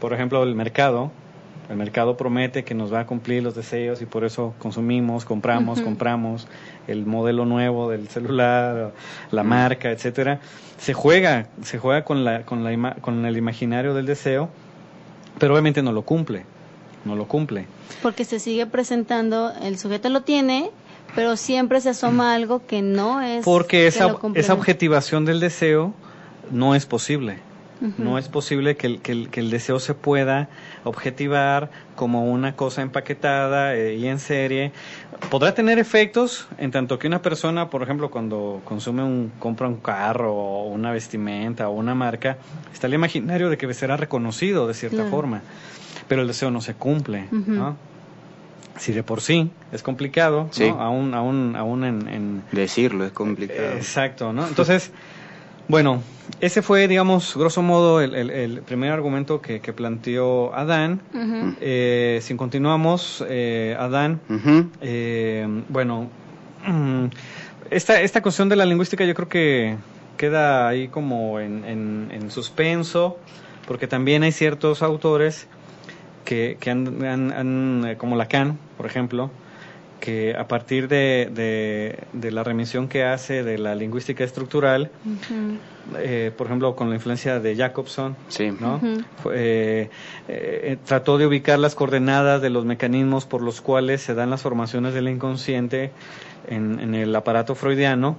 por ejemplo el mercado el mercado promete que nos va a cumplir los deseos y por eso consumimos compramos compramos el modelo nuevo del celular la marca etcétera se juega se juega con la con la ima- con el imaginario del deseo pero obviamente no lo cumple no lo cumple Porque se sigue presentando, el sujeto lo tiene, pero siempre se asoma algo que no es. Porque que esa, esa objetivación del deseo no es posible. No es posible que el, que, el, que el deseo se pueda objetivar como una cosa empaquetada eh, y en serie. Podrá tener efectos en tanto que una persona, por ejemplo, cuando consume un, compra un carro o una vestimenta o una marca, está el imaginario de que será reconocido de cierta Claro. forma, pero el deseo no se cumple. ¿no? Si de por sí es complicado, Sí. ¿no? aún, aún, aún en- en, Decirlo es complicado. Exacto, ¿no? Entonces, bueno, ese fue, digamos, grosso modo, el, el- el primer argumento que, que planteó Adán. Eh, si continuamos, eh, Adán, eh, bueno, mm, esta, esta cuestión de la lingüística yo creo que queda ahí como en, en- en suspenso, porque también hay ciertos autores que, que han, han- han, eh, como Lacan, por ejemplo, que a partir de, de- de la remisión que hace de la lingüística estructural, eh, por ejemplo, con la influencia de Jacobson, eh, eh, trató de ubicar las coordenadas de los mecanismos por los cuales se dan las formaciones del inconsciente en, en el aparato freudiano.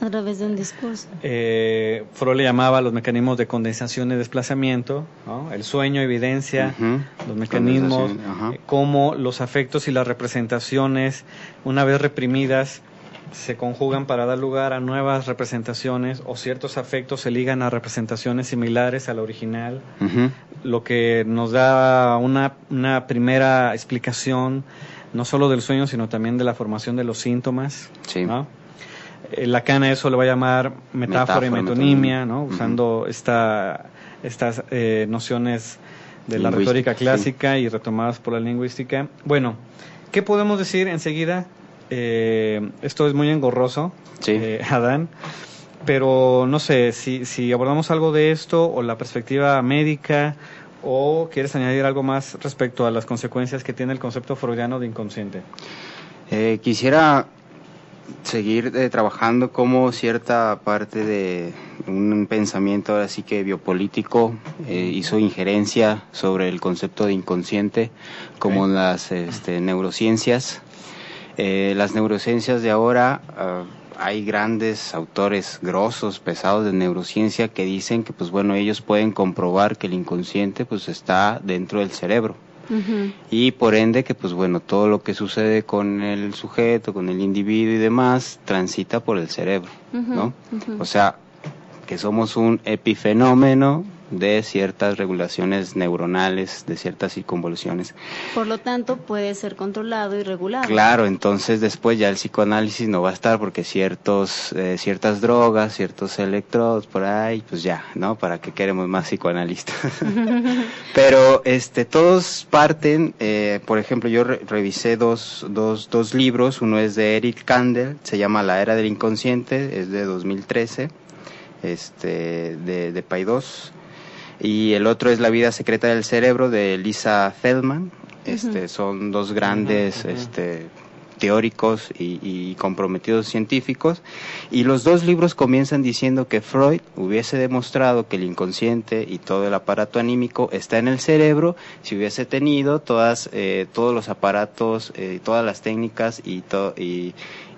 A través de un discurso. Eh, Freud le llamaba los mecanismos de condensación y desplazamiento, ¿no? el sueño, evidencia, Ujú. los mecanismos, ajá. eh, cómo los afectos y las representaciones, una vez reprimidas, se conjugan para dar lugar a nuevas representaciones o ciertos afectos se ligan a representaciones similares a la original, Ujú. lo que nos da una, una primera explicación no solo del sueño, sino también de la formación de los síntomas. Sí. ¿no? Eh, Lacan a eso le va a llamar metáfora, y metonimia, metonimia. ¿no? Usando esta, estas eh, nociones de la retórica sí. clásica y retomadas por la lingüística. Bueno, ¿qué podemos decir enseguida? Eh, esto es muy engorroso, Sí. eh, Adán, pero no sé si, si abordamos algo de esto o la perspectiva médica o quieres añadir algo más respecto a las consecuencias que tiene el concepto freudiano de inconsciente. Eh, quisiera seguir eh, trabajando como cierta parte de un pensamiento ahora sí que biopolítico eh, hizo injerencia sobre el concepto de inconsciente como las este, neurociencias. Eh, las neurociencias de ahora, ah, hay grandes autores grosos, pesados de neurociencia que dicen que pues bueno, ellos pueden comprobar que el inconsciente pues está dentro del cerebro. Y por ende que pues bueno, todo lo que sucede con el sujeto, con el individuo y demás, transita por el cerebro, ¿no? O sea, que somos un epifenómeno de ciertas regulaciones neuronales, de ciertas circunvoluciones. Por lo tanto, puede ser controlado y regulado. Claro, entonces después ya el psicoanálisis no va a estar porque ciertos, eh, ciertas drogas, ciertos electrodos por ahí, pues ya, ¿no? ¿Para qué queremos más psicoanalistas? Pero este, todos parten, eh, por ejemplo, yo revisé dos, dos, dos libros, uno es de Eric Kandel, se llama La Era del Inconsciente, es de 2013, este, de, de Paidós y el otro es La vida secreta del cerebro de Lisa Feldman. Este, Son dos grandes este, teóricos y, comprometidos científicos. Y los dos libros comienzan diciendo que Freud hubiese demostrado que el inconsciente y todo el aparato anímico está en el cerebro si hubiese tenido todas, eh, todos los aparatos, eh, todas las técnicas y, y,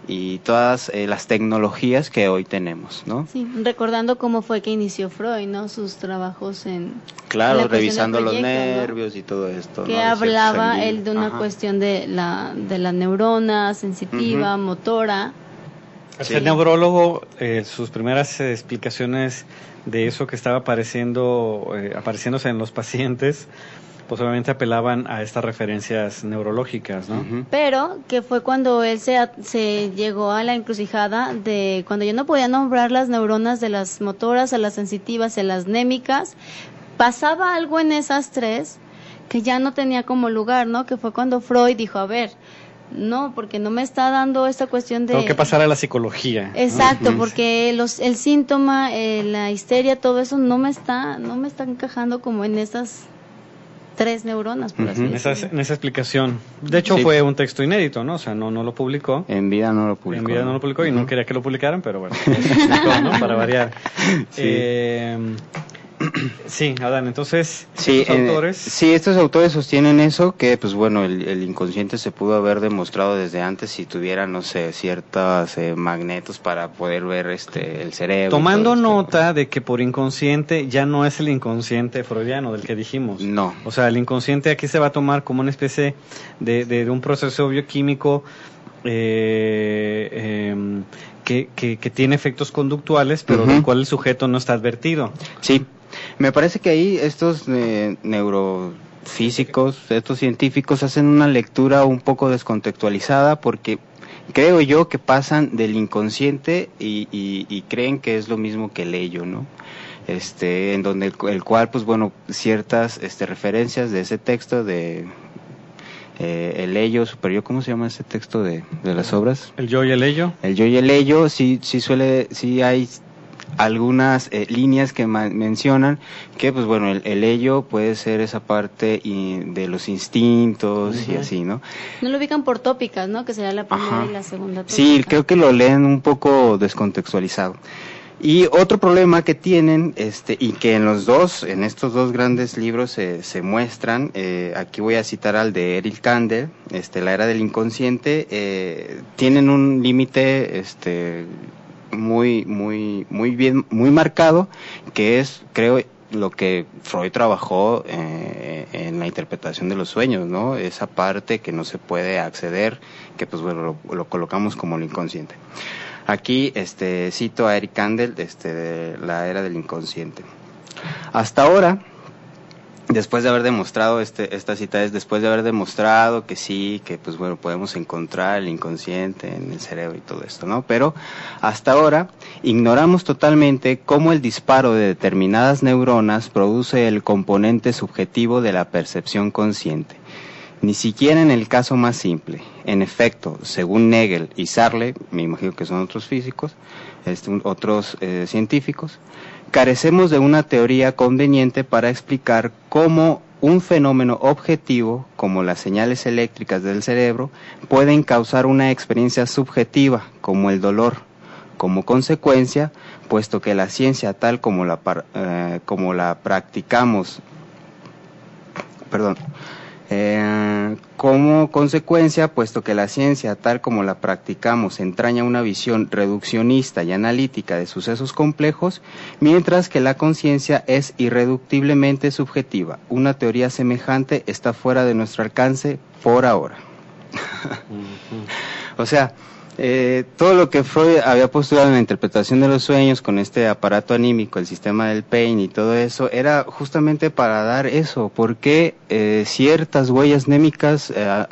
y todas eh, las tecnologías que hoy tenemos, ¿no? Sí, recordando cómo fue que inició Freud, ¿no? Sus trabajos en... Claro, revisando los nervios y todo esto. Que hablaba él de una cuestión de la, de la neurona sensitiva, motora. El neurólogo, eh, sus primeras explicaciones de eso que estaba apareciendo, eh, apareciéndose en los pacientes, posiblemente apelaban a estas referencias neurológicas, ¿no? Pero que fue cuando él se, se llegó a la encrucijada de cuando yo no podía nombrar las neuronas de las motoras a las sensitivas, a las némicas, pasaba algo en esas tres que ya no tenía como lugar, ¿no? Que fue cuando Freud dijo, a ver, no, porque no me está dando esta cuestión de... Tengo que pasar a la psicología. Exacto, porque los, el síntoma, eh, la histeria, todo eso no me está, no me está encajando como en esas tres neuronas, por así en, esa, en esa explicación. De hecho, fue un texto inédito, ¿no? O sea, no, no lo publicó. En vida no lo publicó. En vida no lo publicó y no quería que lo publicaran, pero bueno, ¿no? Para variar. Sí. Eh, Sí, Adán, entonces, sí, estos eh, autores... sí, estos autores sostienen eso, que pues bueno, el, inconsciente se pudo haber demostrado desde antes si tuviera, no sé, ciertos eh, magnetos para poder ver este el cerebro. Tomando nota de que por inconsciente ya no es el inconsciente freudiano del que dijimos. No. O sea, el inconsciente aquí se va a tomar como una especie de, de, un proceso bioquímico eh, em, que, que, que, tiene efectos conductuales, pero del cual el sujeto no está advertido. Sí, me parece que ahí estos eh, neurofísicos, estos científicos hacen una lectura un poco descontextualizada porque creo yo que pasan del inconsciente y, creen que es lo mismo que el ello, ¿no? Este, en donde el, cual, pues bueno, ciertas este, referencias de ese texto de eh, el ello superior, ¿cómo se llama ese texto de, de las obras? El yo y el ello. El yo y el ello, sí, sí suele, sí hay algunas eh, líneas que mencionan que pues bueno el, el, ello puede ser esa parte de los instintos y así no no lo ubican por tópicas no que sería la primera y la segunda tópica. sí creo que lo leen un poco descontextualizado. Y otro problema que tienen, este, y que en los dos, en estos dos grandes libros se, se muestran, eh, aquí voy a citar al de Eric Kandel, este, La Era del Inconsciente, eh, tienen un límite, este, muy, muy, muy bien, muy marcado, que es, creo, lo que Freud trabajó eh, en la interpretación de los sueños, ¿no? Esa parte que no se puede acceder, que pues bueno, lo, colocamos como lo inconsciente. Aquí, este, cito a Eric Kandel, este, de la era del inconsciente. Hasta ahora, después de haber demostrado este, esta cita es después de haber demostrado que sí, que pues bueno, podemos encontrar el inconsciente en el cerebro y todo esto, ¿no? Pero hasta ahora ignoramos totalmente cómo el disparo de determinadas neuronas produce el componente subjetivo de la percepción consciente. Ni siquiera en el caso más simple. En efecto, según Nagel y Sarle, me imagino que son otros físicos, este, otros eh, científicos, carecemos de una teoría conveniente para explicar cómo un fenómeno objetivo, como las señales eléctricas del cerebro, pueden causar una experiencia subjetiva, como el dolor, Como consecuencia, puesto que la ciencia tal como la, eh, como la practicamos, perdón, eh, como consecuencia, puesto que la ciencia tal como la practicamos entraña una visión reduccionista y analítica de sucesos complejos, mientras que la conciencia es irreductiblemente subjetiva. Una teoría semejante está fuera de nuestro alcance por ahora. O sea, eh, todo lo que Freud había postulado en la interpretación de los sueños con este aparato anímico, el sistema del pain y todo eso, era justamente para dar eso, porque eh, ciertas huellas némicas eh,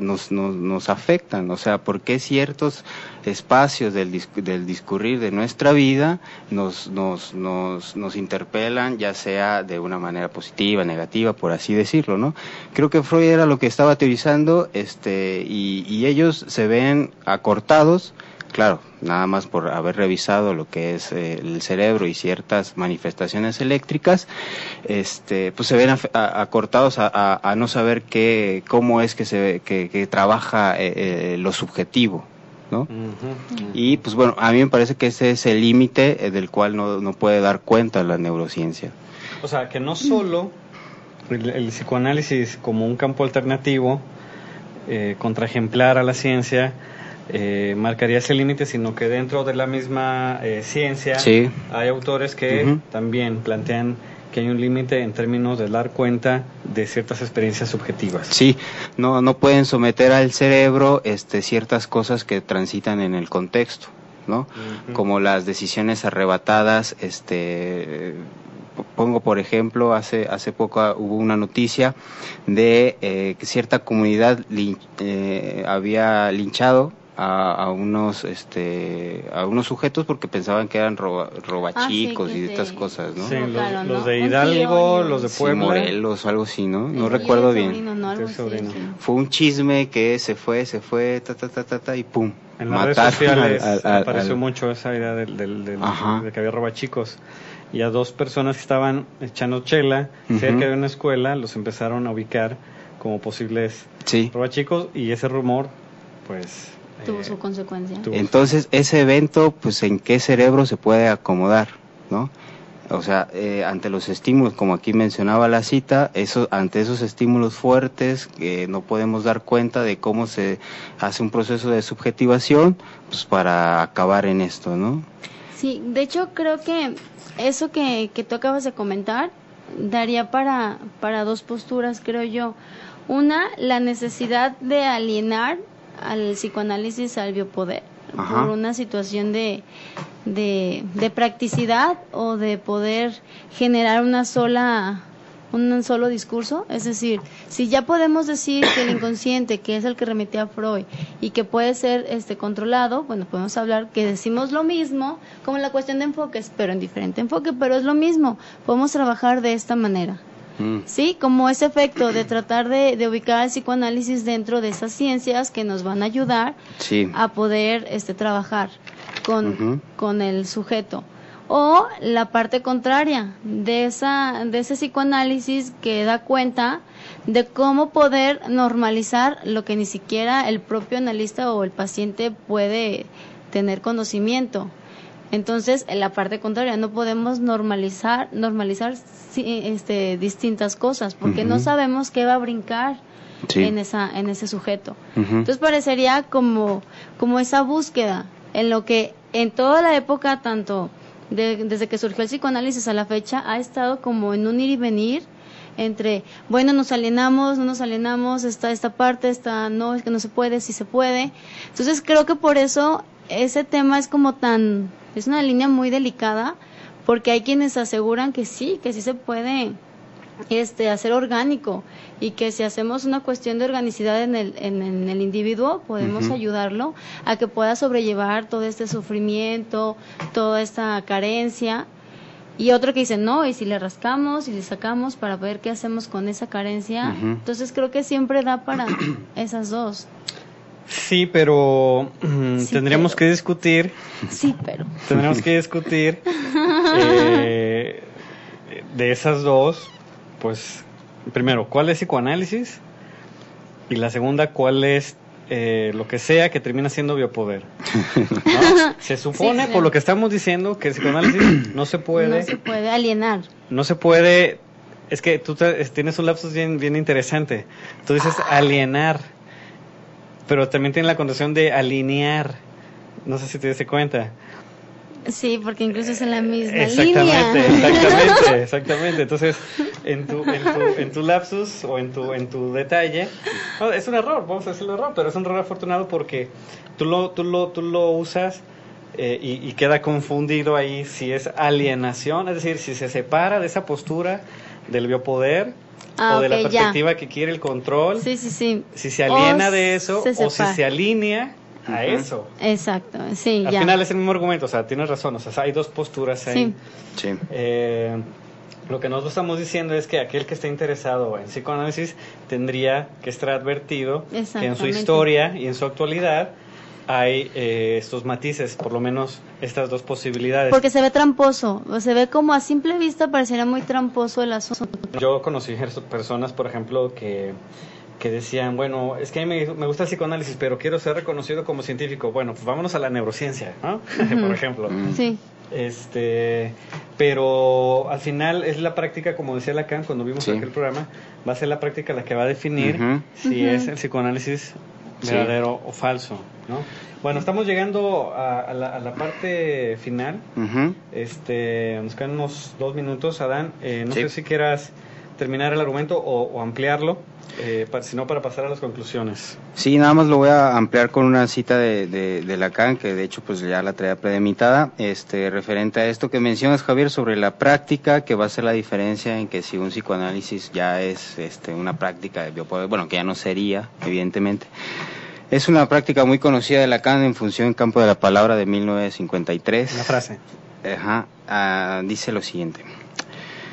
nos, nos, nos afectan, o sea, por qué ciertos espacios del, del discurrir de nuestra vida nos, nos, nos, nos interpelan, ya sea de una manera positiva, negativa, por así decirlo, ¿no? Creo que Freud era lo que estaba teorizando, este, y, ellos se ven acortados, claro, nada más por haber revisado lo que es eh, el cerebro y ciertas manifestaciones eléctricas, este, pues se ven acortados a, a- a no saber qué, cómo es que se que, que trabaja eh, eh, lo subjetivo, ¿no? Y pues bueno, a mí me parece que ese es el límite eh, del cual no, no puede dar cuenta la neurociencia. O sea, que no solo el, el psicoanálisis como un campo alternativo, eh, contraejemplar a la ciencia, eh, marcaría ese límite, sino que dentro de la misma eh, ciencia Sí. hay autores que también plantean que hay un límite en términos de dar cuenta de ciertas experiencias subjetivas. Sí, no, no pueden someter al cerebro este, ciertas cosas que transitan en el contexto, ¿no? Como las decisiones arrebatadas, este, pongo por ejemplo, hace, hace poco hubo una noticia de eh, que cierta comunidad lin- eh, había linchado a, a unos este a unos sujetos porque pensaban que eran roba, robachicos Ah, sí, y que estas cosas, ¿no? Sí, los, Provocaron, los ¿no? de Hidalgo, los de un- Sí, Puebla. Morelos o algo así, ¿no? No El recuerdo bien. sobrino, ¿no? Algo El así, sobrino. sí. Fue un chisme que se fue, se fue, ta, ta, ta, ta, ta, y pum. En las redes sociales al- al- apareció al- mucho esa idea del, del- del- de que había robachicos. Y a dos personas que estaban echando chela cerca de una escuela los empezaron a ubicar como posibles Sí. robachicos y ese rumor, pues... Tuvo eh, su consecuencia. tuvo- Entonces, ese evento, pues, ¿en qué cerebro se puede acomodar, no? O sea, eh, ante los estímulos, como aquí mencionaba la cita, eso, ante esos estímulos fuertes, que no podemos dar cuenta de cómo se hace un proceso de subjetivación, pues, para acabar en esto, ¿no? Sí, de hecho creo que eso que, que tú acabas de comentar daría para, para dos posturas, creo yo. Una, la necesidad de alienar al psicoanálisis al biopoder Ajá. por una situación de, de, de practicidad o de poder generar una sola un solo discurso, es decir, si ya podemos decir que el inconsciente, que es el que remitía a Freud y que puede ser este controlado, bueno, podemos hablar que decimos lo mismo, como la cuestión de enfoques, pero en diferente enfoque, pero es lo mismo, podemos trabajar de esta manera. Mm. Sí, como ese efecto de tratar de, de ubicar el psicoanálisis dentro de esas ciencias que nos van a ayudar Sí. a poder este trabajar con, con el sujeto o la parte contraria de esa de ese psicoanálisis que da cuenta de cómo poder normalizar lo que ni siquiera el propio analista o el paciente puede tener conocimiento entonces en la parte contraria no podemos normalizar normalizar este distintas cosas porque no sabemos qué va a brincar Sí. en esa en ese sujeto entonces parecería como, como esa búsqueda en lo que en toda la época, tanto de- desde que surgió el psicoanálisis a la fecha, ha estado como en un ir y venir entre, bueno, nos alienamos, no nos alienamos, está esta parte, está, no, es que no se puede, sí se puede. Entonces creo que por eso ese tema es como tan, es una línea muy delicada, porque hay quienes aseguran que sí, que sí se puede este hacer orgánico y que si hacemos una cuestión de organicidad en el, en, en el individuo podemos ayudarlo a que pueda sobrellevar todo este sufrimiento, toda esta carencia. Y otro que dice no y si le rascamos y le sacamos para ver qué hacemos con esa carencia entonces creo que siempre da para esas dos Sí, pero mm, Sí, tendríamos pero- que discutir, sí pero tendríamos que discutir eh, de esas dos, pues primero, ¿cuál es psicoanálisis? Y la segunda, ¿cuál es eh, lo que sea que termina siendo biopoder. ¿no? Se supone, Sí, por lo que estamos diciendo, que el psicoanálisis no se puede, No se puede alienar. no se puede, es que tú te- tienes un lapsus bien, bien interesante. Tú dices alienar, pero también tiene la condición de alinear. No sé si te diste cuenta. Sí, porque incluso es en la misma Exactamente, línea. exactamente, exactamente. Entonces, en tu, en tu, en tu lapsus o en tu, en tu detalle, no, es un error, vamos a decirlo error, pero es un error afortunado porque tú lo, tú lo, tú lo usas eh, y, y queda confundido ahí si es alienación, es decir, si se separa de esa postura del biopoder Ah, o de la ya. perspectiva que quiere el control, Sí, sí, sí. si se aliena O de eso se o si se alinea a eso. Exacto, sí, Al ya. final es el mismo argumento, o sea, tienes razón, o sea, hay dos posturas ahí. Sí. Sí. Eh, lo que nosotros estamos diciendo es que aquel que esté interesado en psicoanálisis tendría que estar advertido que en su historia y en su actualidad hay eh, estos matices, por lo menos estas dos posibilidades. Porque se ve tramposo, o se ve como a simple vista pareciera muy tramposo el asunto. Yo conocí personas, por ejemplo, que, que decían, bueno, es que a mí me, me gusta el psicoanálisis, pero quiero ser reconocido como científico. Bueno, pues vámonos a la neurociencia, ¿no? por ejemplo. Sí, Este, pero al final es la práctica, como decía Lacan cuando vimos Sí. aquel programa, va a ser la práctica la que va a definir si es el psicoanálisis Sí. verdadero o falso, ¿no? Bueno, estamos llegando a, a la, a la parte final. Este, nos quedan unos dos minutos, Adán. Eh, no Sí. sé si quieras terminar el argumento o, o ampliarlo, eh, sino para pasar a las conclusiones. Sí, nada más lo voy a ampliar con una cita de, de, de Lacan, que de hecho pues ya la traía predemitada, este, referente a esto que mencionas, Javier, sobre la práctica, que va a ser la diferencia en que si un psicoanálisis ya es este, una práctica de biopoder, bueno, que ya no sería, evidentemente. Es una práctica muy conocida de Lacan en función en campo de la palabra de 1953. Una frase Ajá, ah, dice lo siguiente.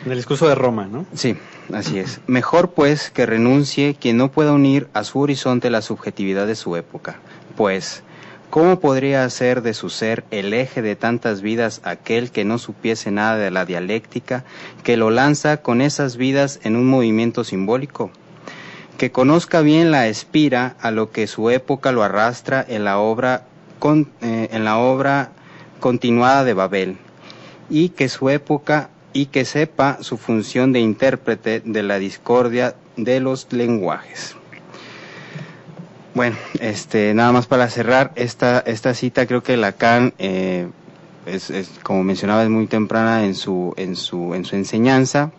del discurso de Roma, ¿no? Sí, así es. Mejor pues que renuncie quien no pueda unir a su horizonte la subjetividad de su época, pues ¿cómo podría hacer de su ser el eje de tantas vidas aquel que no supiese nada de la dialéctica, que lo lanza con esas vidas en un movimiento simbólico? Que conozca bien la espira a lo que su época lo arrastra en la obra, con- eh, en la obra continuada de Babel, y que su época y que sepa su función de intérprete de la discordia de los lenguajes. Bueno, este, nada más para cerrar esta, esta cita, creo que Lacan, eh, es, como mencionaba, es muy temprana en su, en su, en su enseñanza,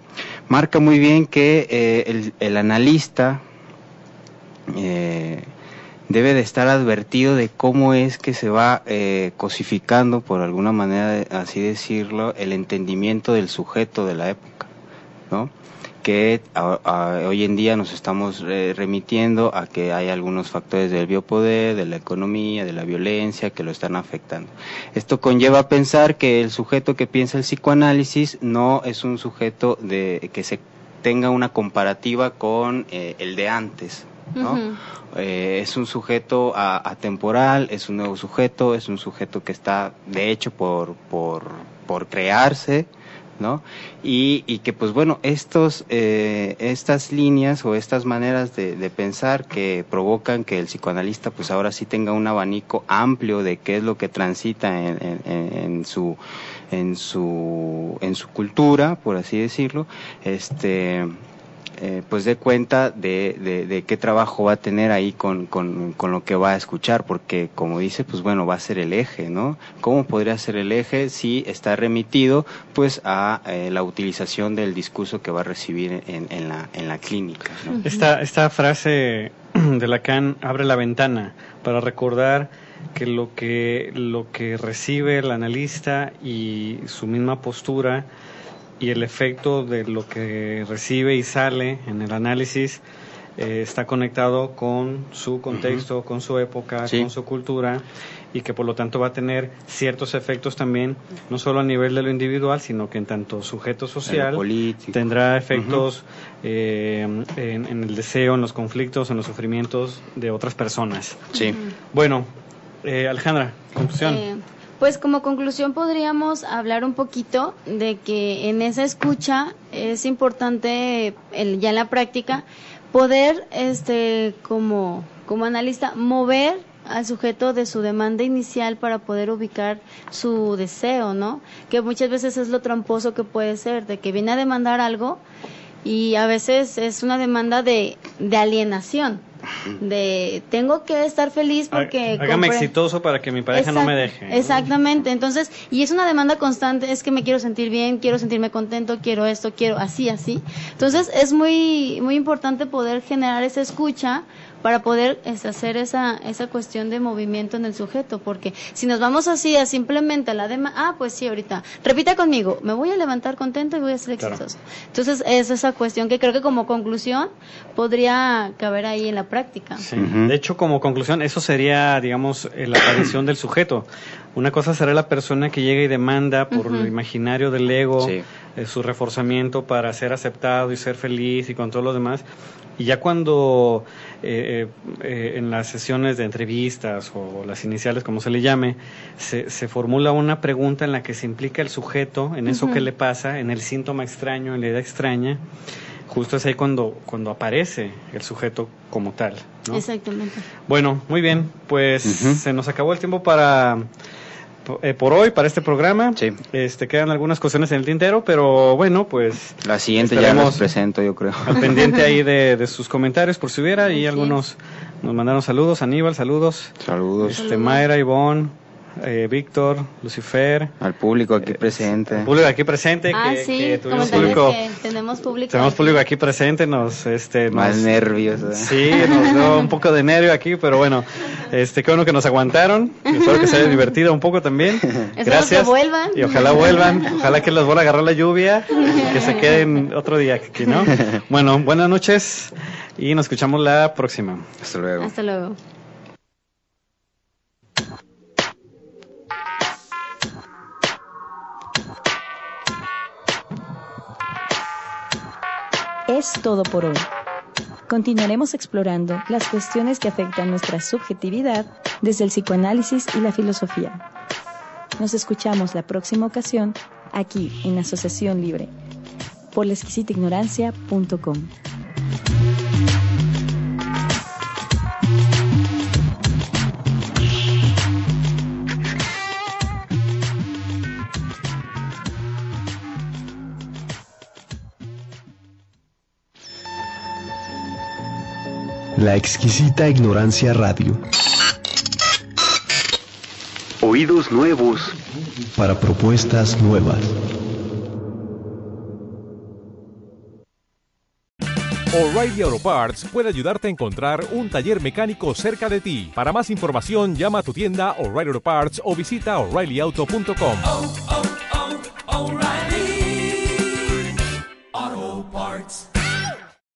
marca muy bien que eh, el, el analista eh, debe de estar advertido de cómo es que se va eh, cosificando, por alguna manera, así decirlo, el entendimiento del sujeto de la época, ¿no? Que hoy en día nos estamos eh, remitiendo a que hay algunos factores del biopoder, de la economía, de la violencia que lo están afectando. Esto conlleva a pensar que el sujeto que piensa el psicoanálisis no es un sujeto de que se tenga una comparativa con eh, el de antes, ¿no? Eh, es un sujeto a- atemporal, es un nuevo sujeto, es un sujeto que está de hecho por, por, por crearse, ¿no? Y, y que pues bueno, estos, eh, estas líneas o estas maneras de, de pensar que provocan que el psicoanalista pues ahora sí tenga un abanico amplio de qué es lo que transita en, en- en- en su en su en su cultura por así decirlo este eh, pues dé cuenta de, de, qué trabajo va a tener ahí con, con, con lo que va a escuchar, porque como dice, pues bueno, va a ser el eje, ¿no? ¿Cómo podría ser el eje si está remitido pues a eh, la utilización del discurso que va a recibir en, en, la, en la clínica? Esta, esta frase de Lacan abre la ventana para recordar que lo que lo que recibe el analista y su misma postura y el efecto de lo que recibe y sale en el análisis eh, está conectado con su contexto, con su época, Sí. con su cultura y que por lo tanto va a tener ciertos efectos también, no solo a nivel de lo individual, sino que en tanto sujeto social tendrá efectos eh, en, en el deseo, en los conflictos, en los sufrimientos de otras personas. Sí. Bueno, eh, Alejandra, conclusión. Pues como conclusión podríamos hablar un poquito de que en esa escucha es importante el- ya en la práctica poder este como como analista, mover al sujeto de su demanda inicial para poder ubicar su deseo, ¿no? Que muchas veces es lo tramposo que puede ser, de que viene a demandar algo y a veces es una demanda de, de alienación, de tengo que estar feliz porque... Hágame compré- exitoso para que mi pareja no me deje. Exactamente, entonces, y es una demanda constante, es que me quiero sentir bien, quiero sentirme contento, quiero esto, quiero así, así. Entonces, es muy, muy importante poder generar esa escucha para poder hacer esa, esa cuestión de movimiento en el sujeto, porque si nos vamos así a simplemente a la demanda, ah, pues sí, ahorita, repita conmigo, me voy a levantar contento y voy a ser Claro. exitoso. Entonces, es esa cuestión que creo que como conclusión podría caber ahí en la práctica. Sí. De hecho, como conclusión, eso sería, digamos, eh, la aparición del sujeto. Una cosa será la persona que llega y demanda por lo imaginario del ego, Sí. eh, su reforzamiento para ser aceptado y ser feliz y con todo lo demás. Y ya cuando eh, eh, en las sesiones de entrevistas o las iniciales, como se le llame, se, se formula una pregunta en la que se implica el sujeto en eso que le pasa, en el síntoma extraño, en la idea extraña, justo es ahí cuando, cuando aparece el sujeto como tal. ¿no? Exactamente. Bueno, muy bien, pues se nos acabó el tiempo para por hoy, para este programa. Sí. Este, quedan algunas cuestiones en el tintero, pero bueno, pues La siguiente ya las presento, yo creo. al pendiente ahí de, de sus comentarios por si hubiera y algunos nos mandaron saludos, Aníbal, saludos, Saludos este Saludos. Mayra, Ivonne, eh, Víctor, Lucifer, al público aquí presente. el público aquí presente, ah, que, sí, que tuvimos público, que tenemos público. tenemos público aquí presente, nos, este, Más nos- nervios. ¿verdad? Sí, nos dio un poco de nervio aquí, pero bueno, este, qué bueno que nos aguantaron. Espero que se haya divertido un poco también. Gracias. que vuelvan. Y ojalá vuelvan. Ojalá que les vuelva a agarrar la lluvia y que se queden otro día aquí, ¿no? Bueno, buenas noches y nos escuchamos la próxima. Hasta luego. Hasta luego. Es todo por hoy. Continuaremos explorando las cuestiones que afectan nuestra subjetividad desde el psicoanálisis y la filosofía. Nos escuchamos la próxima ocasión aquí en Asociación Libre por la. La exquisita ignorancia radio. Oídos nuevos. Para propuestas nuevas. O'Reilly Auto Parts puede ayudarte a encontrar un taller mecánico cerca de ti. Para más información, llama a tu tienda O'Reilly Auto Parts o visita oreillyauto.com. O'Reilly Auto Parts.